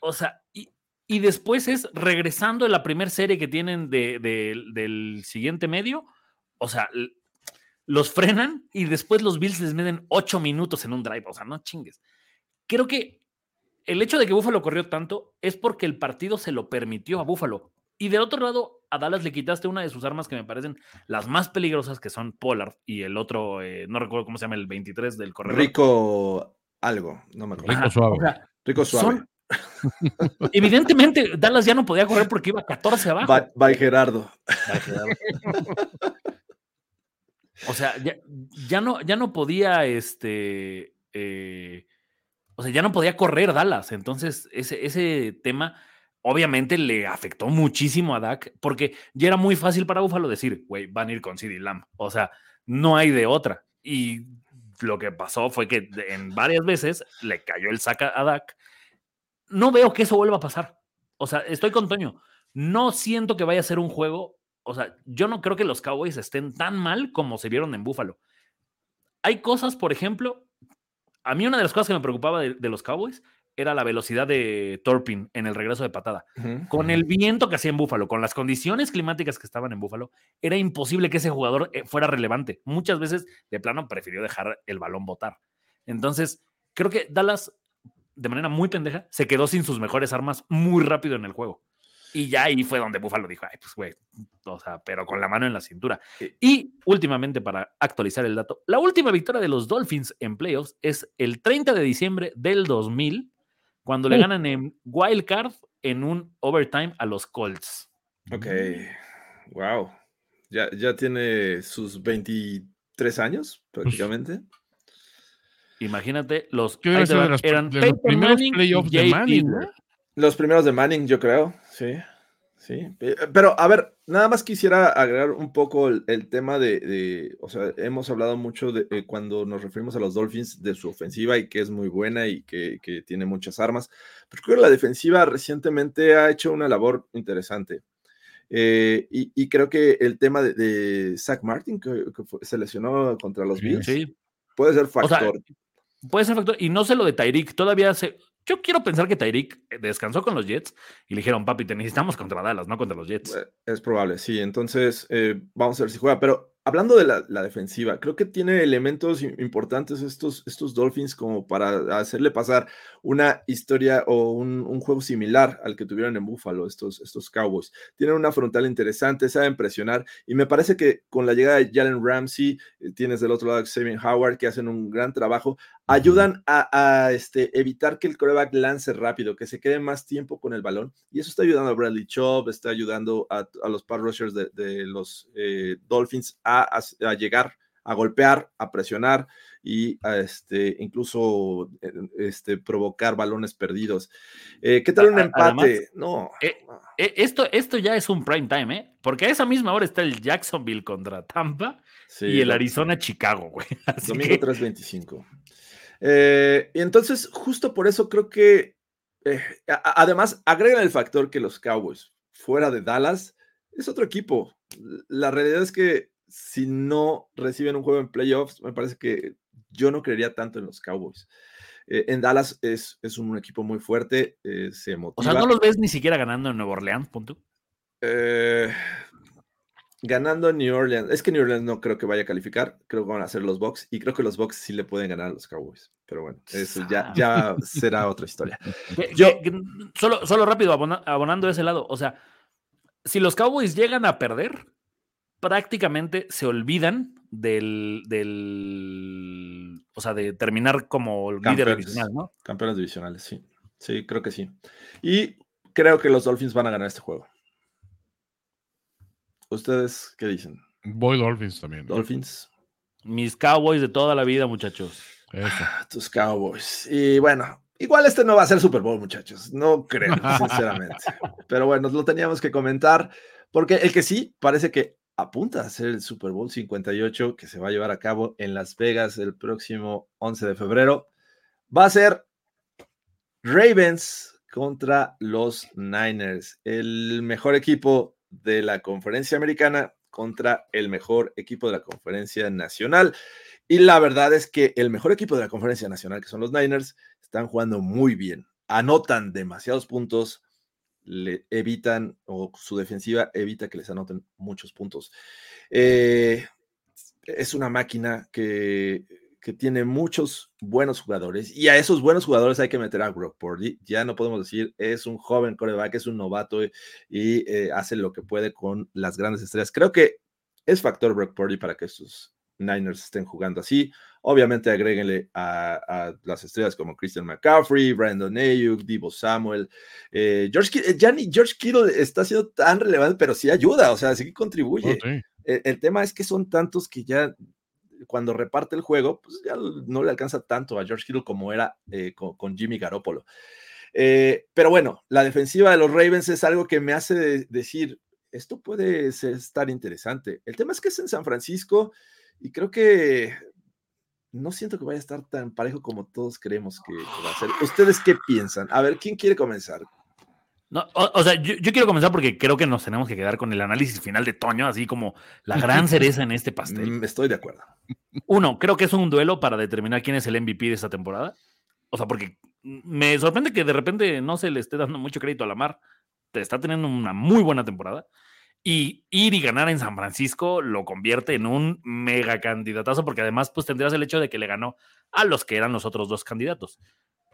S2: O sea, y, y después es regresando en la primera serie que tienen de- de- del siguiente medio. O sea, los frenan y después los Bills les meten ocho minutos en un drive. O sea, no chingues. Creo que el hecho de que Buffalo corrió tanto es porque el partido se lo permitió a Buffalo. Y del otro lado, a Dallas le quitaste una de sus armas que me parecen las más peligrosas, que son Pollard y el otro, eh, no recuerdo cómo se llama, el 23 del corredor.
S1: Rico algo, no me acuerdo.
S3: Rico
S2: Ajá,
S3: suave.
S2: o sea,
S1: Rico suave.
S2: son- Evidentemente, Dallas ya no podía correr porque iba 14 abajo.
S1: By, by Gerardo.
S2: O sea, ya, ya no, ya no podía, este, eh, o sea, ya no podía correr Dallas. Entonces, ese, ese tema obviamente le afectó muchísimo a Dak, porque ya era muy fácil para Buffalo decir, güey, van a ir con CD Lamb. O sea, no hay de otra. Y lo que pasó fue que en varias veces le cayó el saca a Dak. No veo que eso vuelva a pasar. O sea, estoy con Toño. No siento que vaya a ser un juego. O sea, yo no creo que los Cowboys estén tan mal como se vieron en Buffalo. Hay cosas, por ejemplo, a mí una de las cosas que me preocupaba de los Cowboys era la velocidad de Torpin en el regreso de patada. Con el viento que hacía en Búfalo, con las condiciones climáticas que estaban en Búfalo, era imposible que ese jugador eh, fuera relevante. Muchas veces, de plano, prefirió dejar el balón botar. Entonces, creo que Dallas, de manera muy pendeja, se quedó sin sus mejores armas muy rápido en el juego. Y ya ahí fue donde Búfalo dijo, ay, pues, güey, o sea, pero con la mano en la cintura. Y últimamente, para actualizar el dato, la última victoria de los Dolphins en playoffs es el 30 de diciembre del 2000, cuando le ganan en Wild Card en un overtime a los Colts.
S1: Ok. Wow. Ya, ya tiene sus 23 años, prácticamente.
S2: Imagínate, los
S3: ¿Qué debe
S2: ahí te
S3: ser de
S2: va,
S3: los-
S2: eran
S3: de los primeros playoffs de Manning, ¿no?
S1: Los primeros de Manning, yo creo. Sí. Sí. Pe- Pero, a ver, nada más quisiera agregar un poco el, el tema de, de- O sea, hemos hablado mucho de eh, cuando nos referimos a los Dolphins de su ofensiva y que es muy buena y que, que tiene muchas armas. Pero creo que la defensiva recientemente ha hecho una labor interesante. Eh, y, y creo que el tema de, de Zach Martin, que, que fue- se lesionó contra los. Bills,
S2: Sí,
S1: puede ser
S2: sea,
S1: factor.
S2: puede ser factor. Y no sé lo de Tyreek, todavía se. Yo quiero pensar que Tyreek eh, descansó con los Jets y le dijeron, papi, te necesitamos contra Dallas, no contra los Jets.
S1: Eh, Es probable, sí. Entonces, eh, vamos a ver si juega. Pero hablando de la, defensiva, creo que tiene elementos im- importantes estos, estos Dolphins como para hacerle pasar una historia o un, un juego similar al que tuvieron en Buffalo estos, estos Cowboys. Tienen una frontal interesante, saben presionar y me parece que con la llegada de Jalen Ramsey, eh, tienes del otro lado a Xavier Howard que hacen un gran trabajo, ayudan a, a, este, evitar que el coreback lance rápido, que se quede más tiempo con el balón y eso está ayudando a Bradley Chubb, está ayudando a, a los pass rushers de, de los eh, Dolphins a, llegar, a golpear, a presionar y a este, incluso eh, este, provocar balones perdidos. Eh, ¿Qué tal un empate?
S2: además,
S1: no.
S2: eh, Esto, esto ya es un prime time, ¿eh? Porque a esa misma hora está el Jacksonville contra Tampa
S1: Sí,
S2: y el Arizona-Chicago, güey. Así
S1: Domingo
S2: que
S1: 3.25. Eh, y entonces, justo por eso creo que, eh, a- además, agregan el factor que los Cowboys, fuera de Dallas, es otro equipo. La realidad es que si no reciben un juego en playoffs, me parece que yo no creería tanto en los Cowboys. Eh, en Dallas es, es un equipo muy fuerte, se
S2: O
S1: motiva.
S2: sea, no los ves ni siquiera ganando en Nueva Orleans, punto.
S1: Eh, ganando en New Orleans. Es que New Orleans no creo que vaya a calificar. Creo que van a ser los Bucks. Y creo que los Bucks sí le pueden ganar a los Cowboys. Pero bueno, eso ya, ya será otra historia.
S2: Que-
S1: Yo-
S2: que- que solo, solo rápido, abona- abonando ese lado. O sea, si los Cowboys llegan a perder, prácticamente se olvidan del, del o sea, de terminar como líder
S1: Campeones.
S2: divisional, ¿no?
S1: Campeones divisionales, sí. Sí, creo que sí. Y creo que los Dolphins van a ganar este juego. ¿Ustedes qué dicen?
S3: Voy Dolphins también.
S1: Dolphins.
S2: Mis Cowboys de toda la vida, muchachos.
S3: Eso.
S1: Ah, Tus Cowboys. Y bueno, igual este no va a ser Super Bowl, muchachos. No creo, sinceramente. Pero bueno, lo teníamos que comentar. Porque el que sí parece que apunta a ser el Super Bowl 58 que se va a llevar a cabo en Las Vegas el próximo 11 de febrero. Va a ser Ravens contra los Niners, el mejor equipo de la conferencia americana contra el mejor equipo de la conferencia nacional. Y la verdad es que el mejor equipo de la conferencia nacional, que son los Niners, están jugando muy bien. Anotan demasiados puntos, le evitan, o su defensiva evita que les anoten muchos puntos. Eh, es una máquina que, que, tiene muchos buenos jugadores y a esos buenos jugadores hay que meter a Brock Purdy. Ya no podemos decir es un joven coreback, es un novato y, eh, hace lo que puede con las grandes estrellas. Creo que es factor Brock Purdy para que estos Niners estén jugando así. Obviamente agréguenle a, las estrellas como Christian McCaffrey, Brandon Ayuk, Divo Samuel. Eh, George, eh, George Kittle está siendo tan relevante, pero sí ayuda, o sea, sí que contribuye. Oh, el, tema es que son tantos que ya cuando reparte el juego, pues ya no le alcanza tanto a George Kittle como era eh, con, Jimmy Garoppolo. pero bueno, la defensiva de los Ravens es algo que me hace decir, esto puede estar interesante. El tema es que es en San Francisco y creo que no siento que vaya a estar tan parejo como todos creemos que va a ser. ¿Ustedes qué piensan? A ver, ¿quién quiere comenzar?
S2: No, o, sea, yo, quiero comenzar porque creo que nos tenemos que quedar con el análisis final de Toño, así como la gran cereza en este pastel.
S1: Mm, estoy de acuerdo.
S2: Uno, creo que es un duelo para determinar quién es el MVP de esta temporada. O sea, porque me sorprende que de repente no se le esté dando mucho crédito a la Mar. Te está teniendo una muy buena temporada. Y ir y ganar en San Francisco lo convierte en un mega candidatazo, porque además pues tendrías el hecho de que le ganó a los que eran los otros dos candidatos.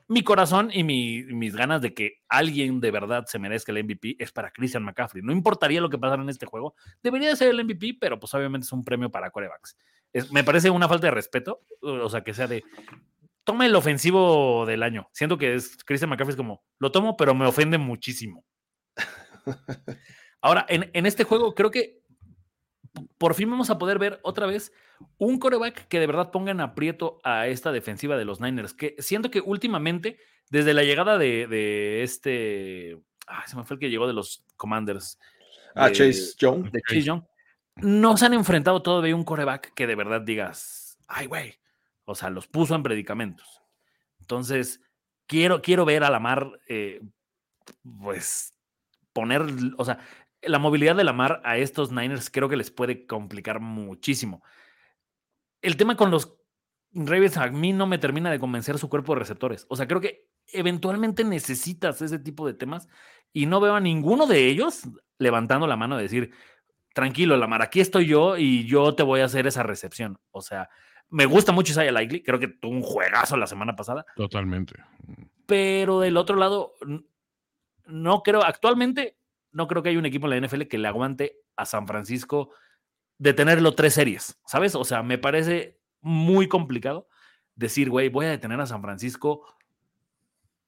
S2: Mi corazón y mis ganas de que alguien de verdad se merezca el MVP es para Christian McCaffrey. No importaría lo que pasara en este juego, debería ser el MVP, pero pues obviamente es un premio para corebacks. me parece una falta de respeto, o sea, que sea de, toma el ofensivo del año. Siento que es Christian McCaffrey es como, lo tomo, pero me ofende muchísimo. Ahora, en, este juego creo que por fin vamos a poder ver otra vez un coreback que de verdad ponga en aprieto a esta defensiva de los Niners, que siento que últimamente, desde la llegada de, este, ah, se me fue el que llegó de los Commanders.
S1: Ah, Chase Young.
S2: De Chase Young. No se han enfrentado todavía un coreback que de verdad digas, ay, güey, o sea, los puso en predicamentos. Entonces, quiero, quiero ver a Lamar, eh, pues, poner, o sea, la movilidad de la mar a estos Niners creo que les puede complicar muchísimo. El tema con los Ravens a mí no me termina de convencer su cuerpo de receptores. O sea, creo que eventualmente necesitas ese tipo de temas y no veo a ninguno de ellos levantando la mano y decir, tranquilo, Lamar, aquí estoy yo y yo te voy a hacer esa recepción. O sea, me gusta mucho Isaiah Likely, creo que tuvo un juegazo la semana pasada.
S3: Totalmente.
S2: Pero del otro lado, no creo, actualmente no creo que haya un equipo en la NFL que le aguante a San Francisco de tenerlo tres series, ¿sabes? O sea, me parece muy complicado decir, güey, voy a detener a San Francisco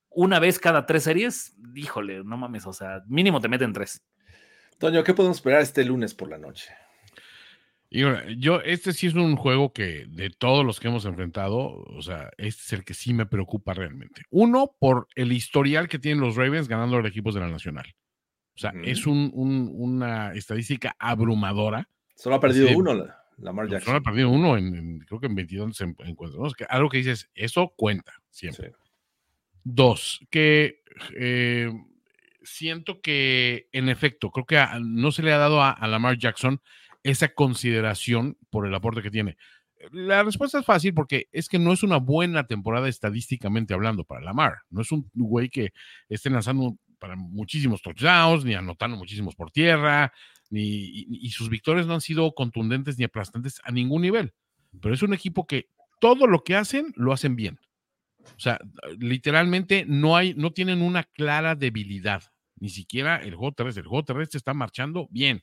S2: una vez cada tres series. Híjole, no mames, o sea, mínimo te meten tres.
S1: Toño, ¿qué podemos esperar este lunes por la noche?
S3: Y yo, este sí es un juego que de todos los que hemos enfrentado, o sea, este es el que sí me preocupa realmente. Uno, por el historial que tienen los Ravens ganando los equipos de la Nacional. O sea, es una estadística abrumadora.
S1: Solo ha perdido uno la, Lamar Jackson.
S3: Solo ha perdido uno en, creo que en 22 encuentros. algo que dices, eso cuenta siempre. Dos, que eh, siento que en efecto, creo que no se le ha dado a, a, Lamar Jackson esa consideración por el aporte que tiene. La respuesta es fácil porque es que no es una buena temporada estadísticamente hablando para Lamar. No es un güey que esté lanzando para muchísimos touchdowns, ni anotando muchísimos por tierra, ni, y, sus victorias no han sido contundentes ni aplastantes a ningún nivel. Pero es un equipo que todo lo que hacen, lo hacen bien. O sea, literalmente no hay, no tienen una clara debilidad. Ni siquiera el juego terrestre. El juego terrestre está marchando bien.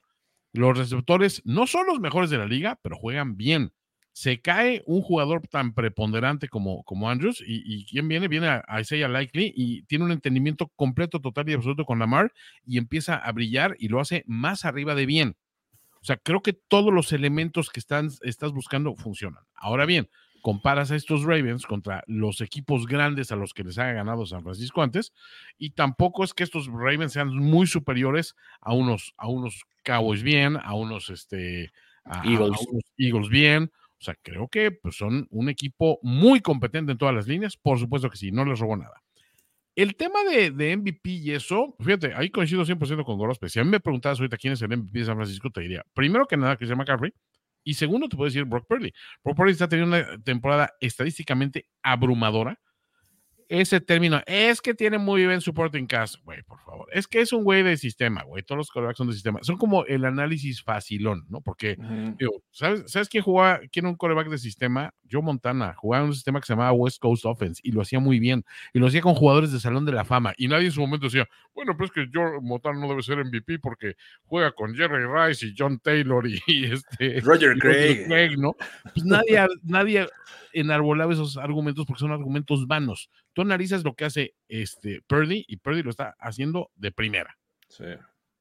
S3: Los receptores no son los mejores de la liga, pero juegan bien se cae un jugador tan preponderante como, como Andrews y, y ¿quién viene? Viene a, Isaiah Likely y tiene un entendimiento completo, total y absoluto con Lamar y empieza a brillar y lo hace más arriba de bien. O sea, creo que todos los elementos que están, estás buscando funcionan. Ahora bien, comparas a estos Ravens contra los equipos grandes a los que les ha ganado San Francisco antes, y tampoco es que estos Ravens sean muy superiores a unos, a unos Cowboys bien, a unos, este,
S2: Eagles.
S3: a unos Eagles bien. O sea, creo que pues, son un equipo muy competente en todas las líneas. Por supuesto que sí, no les robó nada. El tema de, MVP y eso, fíjate, ahí coincido 100% con Gorospe. Si a mí me preguntabas ahorita quién es el MVP de San Francisco, te diría, primero que nada, Christian McCaffrey, y segundo, te puedo decir Brock Purdy. Brock Purdy está teniendo una temporada estadísticamente abrumadora ese término, es que tiene muy bien supporting cast, güey, por favor. Es que es un güey de sistema, güey. Todos los corebacks son de sistema. Son como el análisis facilón, ¿no? Porque, digo, ¿sabes, ¿sabes quién jugaba, quién era un coreback de sistema? Joe Montana. Jugaba en un sistema que se llamaba West Coast Offense y lo hacía muy bien. Y lo hacía con jugadores de Salón de la Fama. Y nadie en su momento decía, bueno, pues que Joe Montana no debe ser MVP porque juega con Jerry Rice y John Taylor y, este.
S1: Roger Craig.
S3: ¿no? Pues nadie, nadie enarbolaba esos argumentos porque son argumentos vanos. Tú analizas lo que hace este Purdy y Purdy lo está haciendo de primera.
S1: Sí.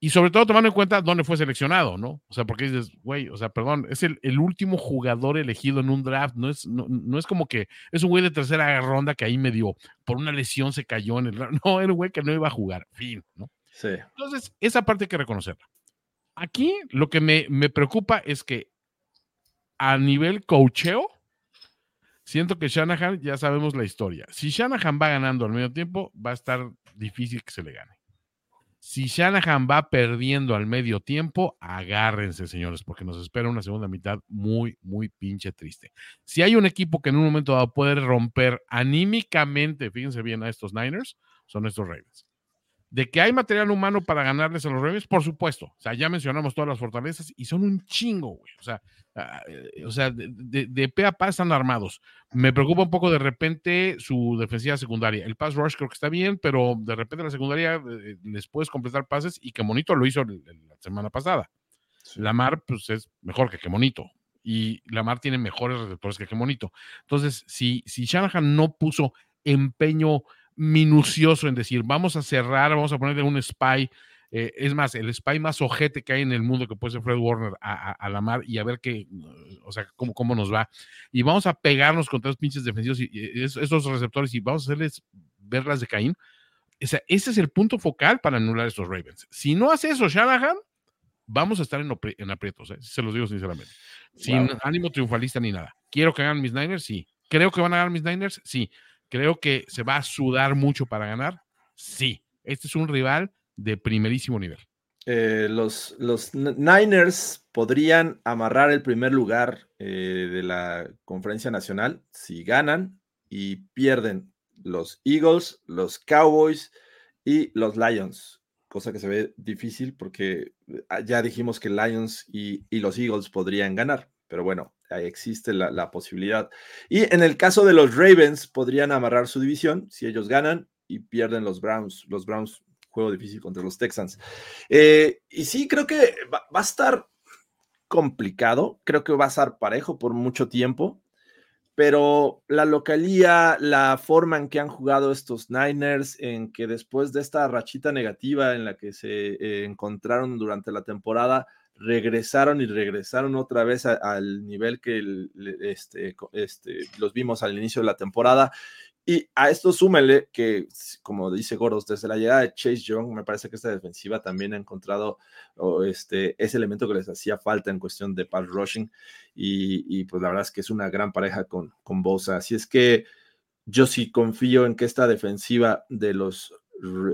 S3: Y sobre todo tomando en cuenta dónde fue seleccionado, ¿no? O sea, porque dices, güey, o sea, perdón, es el, el, último jugador elegido en un draft, no es, no, no, es como que es un güey de tercera ronda que ahí me dio, por una lesión se cayó en el no, era un güey que no iba a jugar, fin, ¿no?
S1: Sí.
S3: Entonces, esa parte hay que reconocerla. Aquí lo que me, me preocupa es que a nivel coacheo, Siento que Shanahan, ya sabemos la historia. Si Shanahan va ganando al medio tiempo, va a estar difícil que se le gane. Si Shanahan va perdiendo al medio tiempo, agárrense, señores, porque nos espera una segunda mitad muy, muy pinche triste. Si hay un equipo que en un momento dado puede romper anímicamente, fíjense bien a estos Niners, son estos Ravens. De que hay material humano para ganarles a los Ravens, por supuesto. O sea, ya mencionamos todas las fortalezas y son un chingo, güey. O sea, o sea, de, de, pe a pa están armados. Me preocupa un poco de repente su defensiva secundaria. El pass rush creo que está bien, pero de repente la secundaria eh, les puedes completar pases y que Monito lo hizo la semana pasada. Lamar, pues es mejor que que Monito. Y Lamar tiene mejores receptores que que Monito. Entonces, si, si Shanahan no puso empeño minucioso en decir, vamos a cerrar, vamos a ponerle un spy. Eh, es más, el spy más ojete que hay en el mundo, que puede ser Fred Warner, a, a, a la mar y a ver qué, o sea, cómo, cómo nos va. Y vamos a pegarnos contra los pinches defensivos y, y esos receptores y vamos a hacerles verlas de Caín. O sea, ese es el punto focal para anular estos Ravens. Si no hace eso, Shanahan, vamos a estar en, en aprietos, ¿eh? se los digo sinceramente. Sin wow. ánimo triunfalista ni nada. ¿Quiero que hagan mis Niners? Sí. ¿Creo que van a ganar mis Niners? Sí. Creo que se va a sudar mucho para ganar. Sí, este es un rival de primerísimo nivel.
S1: Eh, los, los, Niners podrían amarrar el primer lugar eh, de la conferencia nacional si ganan y pierden los Eagles, los Cowboys y los Lions, cosa que se ve difícil porque ya dijimos que Lions y, y los Eagles podrían ganar, pero bueno, existe la, posibilidad. Y en el caso de los Ravens, podrían amarrar su división si ellos ganan y pierden los Browns. Los Browns, juego difícil contra los Texans. Eh, y sí, creo que va, va, a estar complicado, creo que va a estar parejo por mucho tiempo, pero la localía, la forma en que han jugado estos Niners, en que después de esta rachita negativa en la que se eh, encontraron durante la temporada, regresaron y regresaron otra vez al nivel que este, este, los vimos al inicio de la temporada. Y a esto súmele que, como dice Goros, desde la llegada de Chase Young, me parece que esta defensiva también ha encontrado este, ese elemento que les hacía falta en cuestión de pass rushing. Y, y pues la verdad es que es una gran pareja con, con Bosa. Así es que yo sí confío en que esta defensiva de los,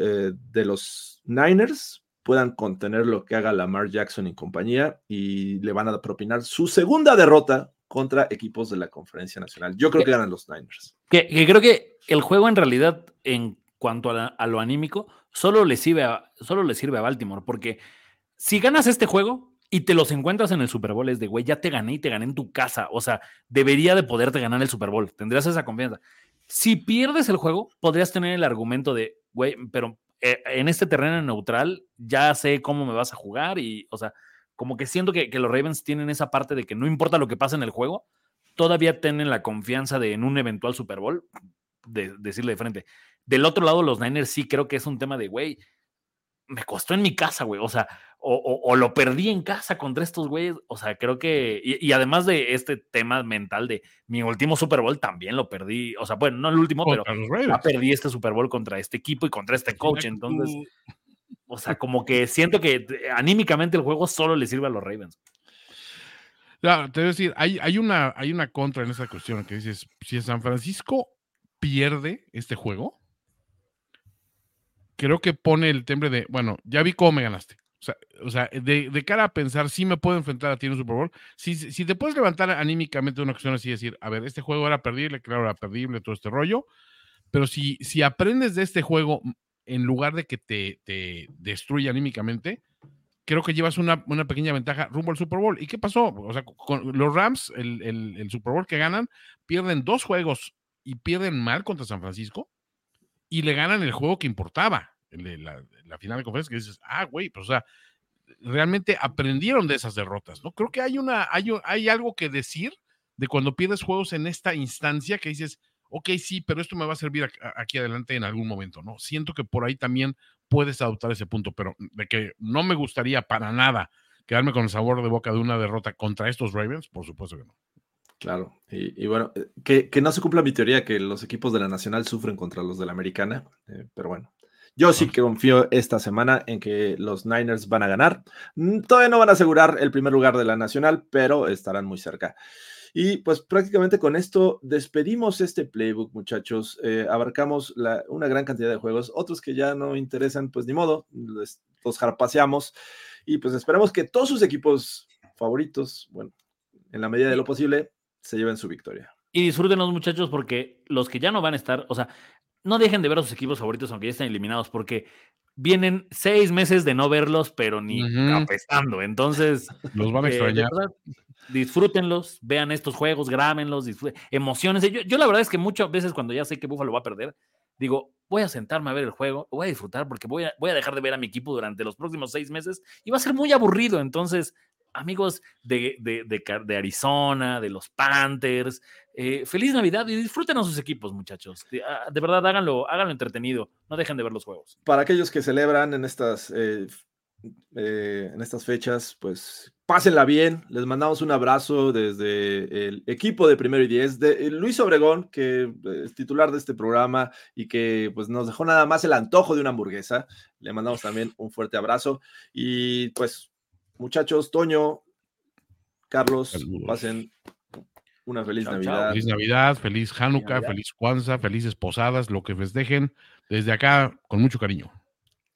S1: eh, de los Niners puedan contener lo que haga Lamar Jackson y compañía y le van a propinar su segunda derrota contra equipos de la conferencia nacional. Yo creo que, que ganan los Niners.
S2: Que, que, creo que el juego en realidad, en cuanto a, la, a, lo anímico, solo le, sirve a, solo le sirve a Baltimore, porque si ganas este juego y te los encuentras en el Super Bowl, es de, güey, ya te gané y te gané en tu casa, o sea, debería de poderte ganar el Super Bowl, tendrías esa confianza. Si pierdes el juego, podrías tener el argumento de, güey, pero eh, en este terreno neutral ya sé cómo me vas a jugar y, o sea, como que siento que, que, los Ravens tienen esa parte de que no importa lo que pase en el juego, todavía tienen la confianza de en un eventual Super Bowl, de, de decirle de frente. Del otro lado, los Niners sí creo que es un tema de, güey, me costó en mi casa, güey, o sea, o, o, o, lo perdí en casa contra estos güeyes, o sea, creo que, y, y, además de este tema mental de mi último Super Bowl también lo perdí, o sea, bueno, no el último, pero ya perdí este Super Bowl contra este equipo y contra este coach, entonces, o sea, como que siento que anímicamente el juego solo le sirve a los Ravens.
S3: Claro, te voy a decir, hay, hay, una, hay una contra en esa cuestión que dices, si San Francisco pierde este juego, creo que pone el temple de, bueno, ya vi cómo me ganaste. O sea, o sea de, cara a pensar, si me puedo enfrentar a ti en un Super Bowl. Si, si te puedes levantar anímicamente una cuestión así y decir, a ver, este juego era perdible, claro, era perdible, todo este rollo. Pero si, si aprendes de este juego en lugar de que te, te destruya anímicamente, creo que llevas una, una, pequeña ventaja rumbo al Super Bowl. ¿Y qué pasó? O sea, con los Rams, el, el, el Super Bowl que ganan, pierden dos juegos y pierden mal contra San Francisco y le ganan el juego que importaba, la, final de conferencia, que dices, ah, güey, pues o sea, realmente aprendieron de esas derrotas, ¿no? Creo que hay, una, hay, hay algo que decir de cuando pierdes juegos en esta instancia que dices, ok, sí, pero esto me va a servir aquí adelante en algún momento, ¿no? Siento que por ahí también puedes adoptar ese punto, pero de que no me gustaría para nada quedarme con el sabor de boca de una derrota contra estos Ravens, por supuesto que no.
S1: Claro, y, bueno, eh, que, que, no se cumpla mi teoría que los equipos de la Nacional sufren contra los de la Americana, eh, pero bueno, yo sí que confío esta semana en que los Niners van a ganar. Mm, todavía no van a asegurar el primer lugar de la Nacional, pero estarán muy cerca. Y pues prácticamente con esto despedimos este playbook, muchachos. Eh, abarcamos una gran cantidad de juegos, otros que ya no interesan, pues ni modo, los, los jarpaseamos. Y pues esperamos que todos sus equipos favoritos, bueno, en la medida de lo posible, se lleven su victoria.
S2: Y disfruten los muchachos porque los que ya no van a estar, o sea, no dejen de ver a sus equipos favoritos aunque ya estén eliminados porque vienen seis meses de no verlos, pero ni apestando. Entonces,
S3: los van a eh, extrañar.
S2: disfrútenlos, vean estos juegos, grábenlos, emociones. Yo, yo la verdad es que muchas veces cuando ya sé que Buffalo va a perder, digo, voy a sentarme a ver el juego, voy a disfrutar porque voy a, voy a dejar de ver a mi equipo durante los próximos seis meses y va a ser muy aburrido. Entonces, amigos de, de, de, Arizona, de los Panthers, eh, feliz Navidad y disfruten a sus equipos, muchachos. De, ah, verdad, háganlo, háganlo entretenido, no dejen de ver los juegos.
S1: Para aquellos que celebran en estas, eh, eh, en estas fechas, pues pásenla bien. Les mandamos un abrazo desde el equipo de Primero y Diez, de Luis Obregón, que es titular de este programa y que pues nos dejó nada más el antojo de una hamburguesa. Le mandamos también un fuerte abrazo y pues muchachos, Toño, Carlos, pasen una feliz Navidad.
S3: Feliz Navidad, feliz Hanukkah, feliz Kwanzaa, felices posadas, lo que festejen desde acá con mucho cariño.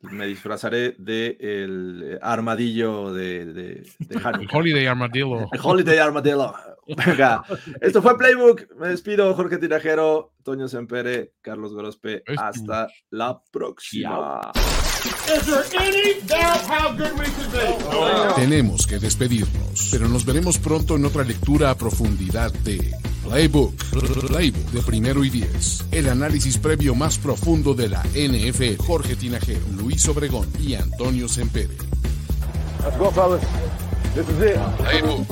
S1: Me disfrazaré de el eh, armadillo de, de, Hanukkah.
S3: El Holiday Armadillo.
S1: El Holiday Armadillo. Venga, esto fue Playbook. Me despido, Jorge Tirajero, Toño Sempere, Carlos Grospe. Hasta la próxima.
S6: Tenemos que despedirnos, pero nos veremos pronto en otra lectura a profundidad de Playbook, Playbook de primero y diez. El análisis previo más profundo de la NFL. Jorge Tinajero, Luis Obregón y Antonio Sempere.
S1: Let's go, fellas. This is it.
S6: Playbook.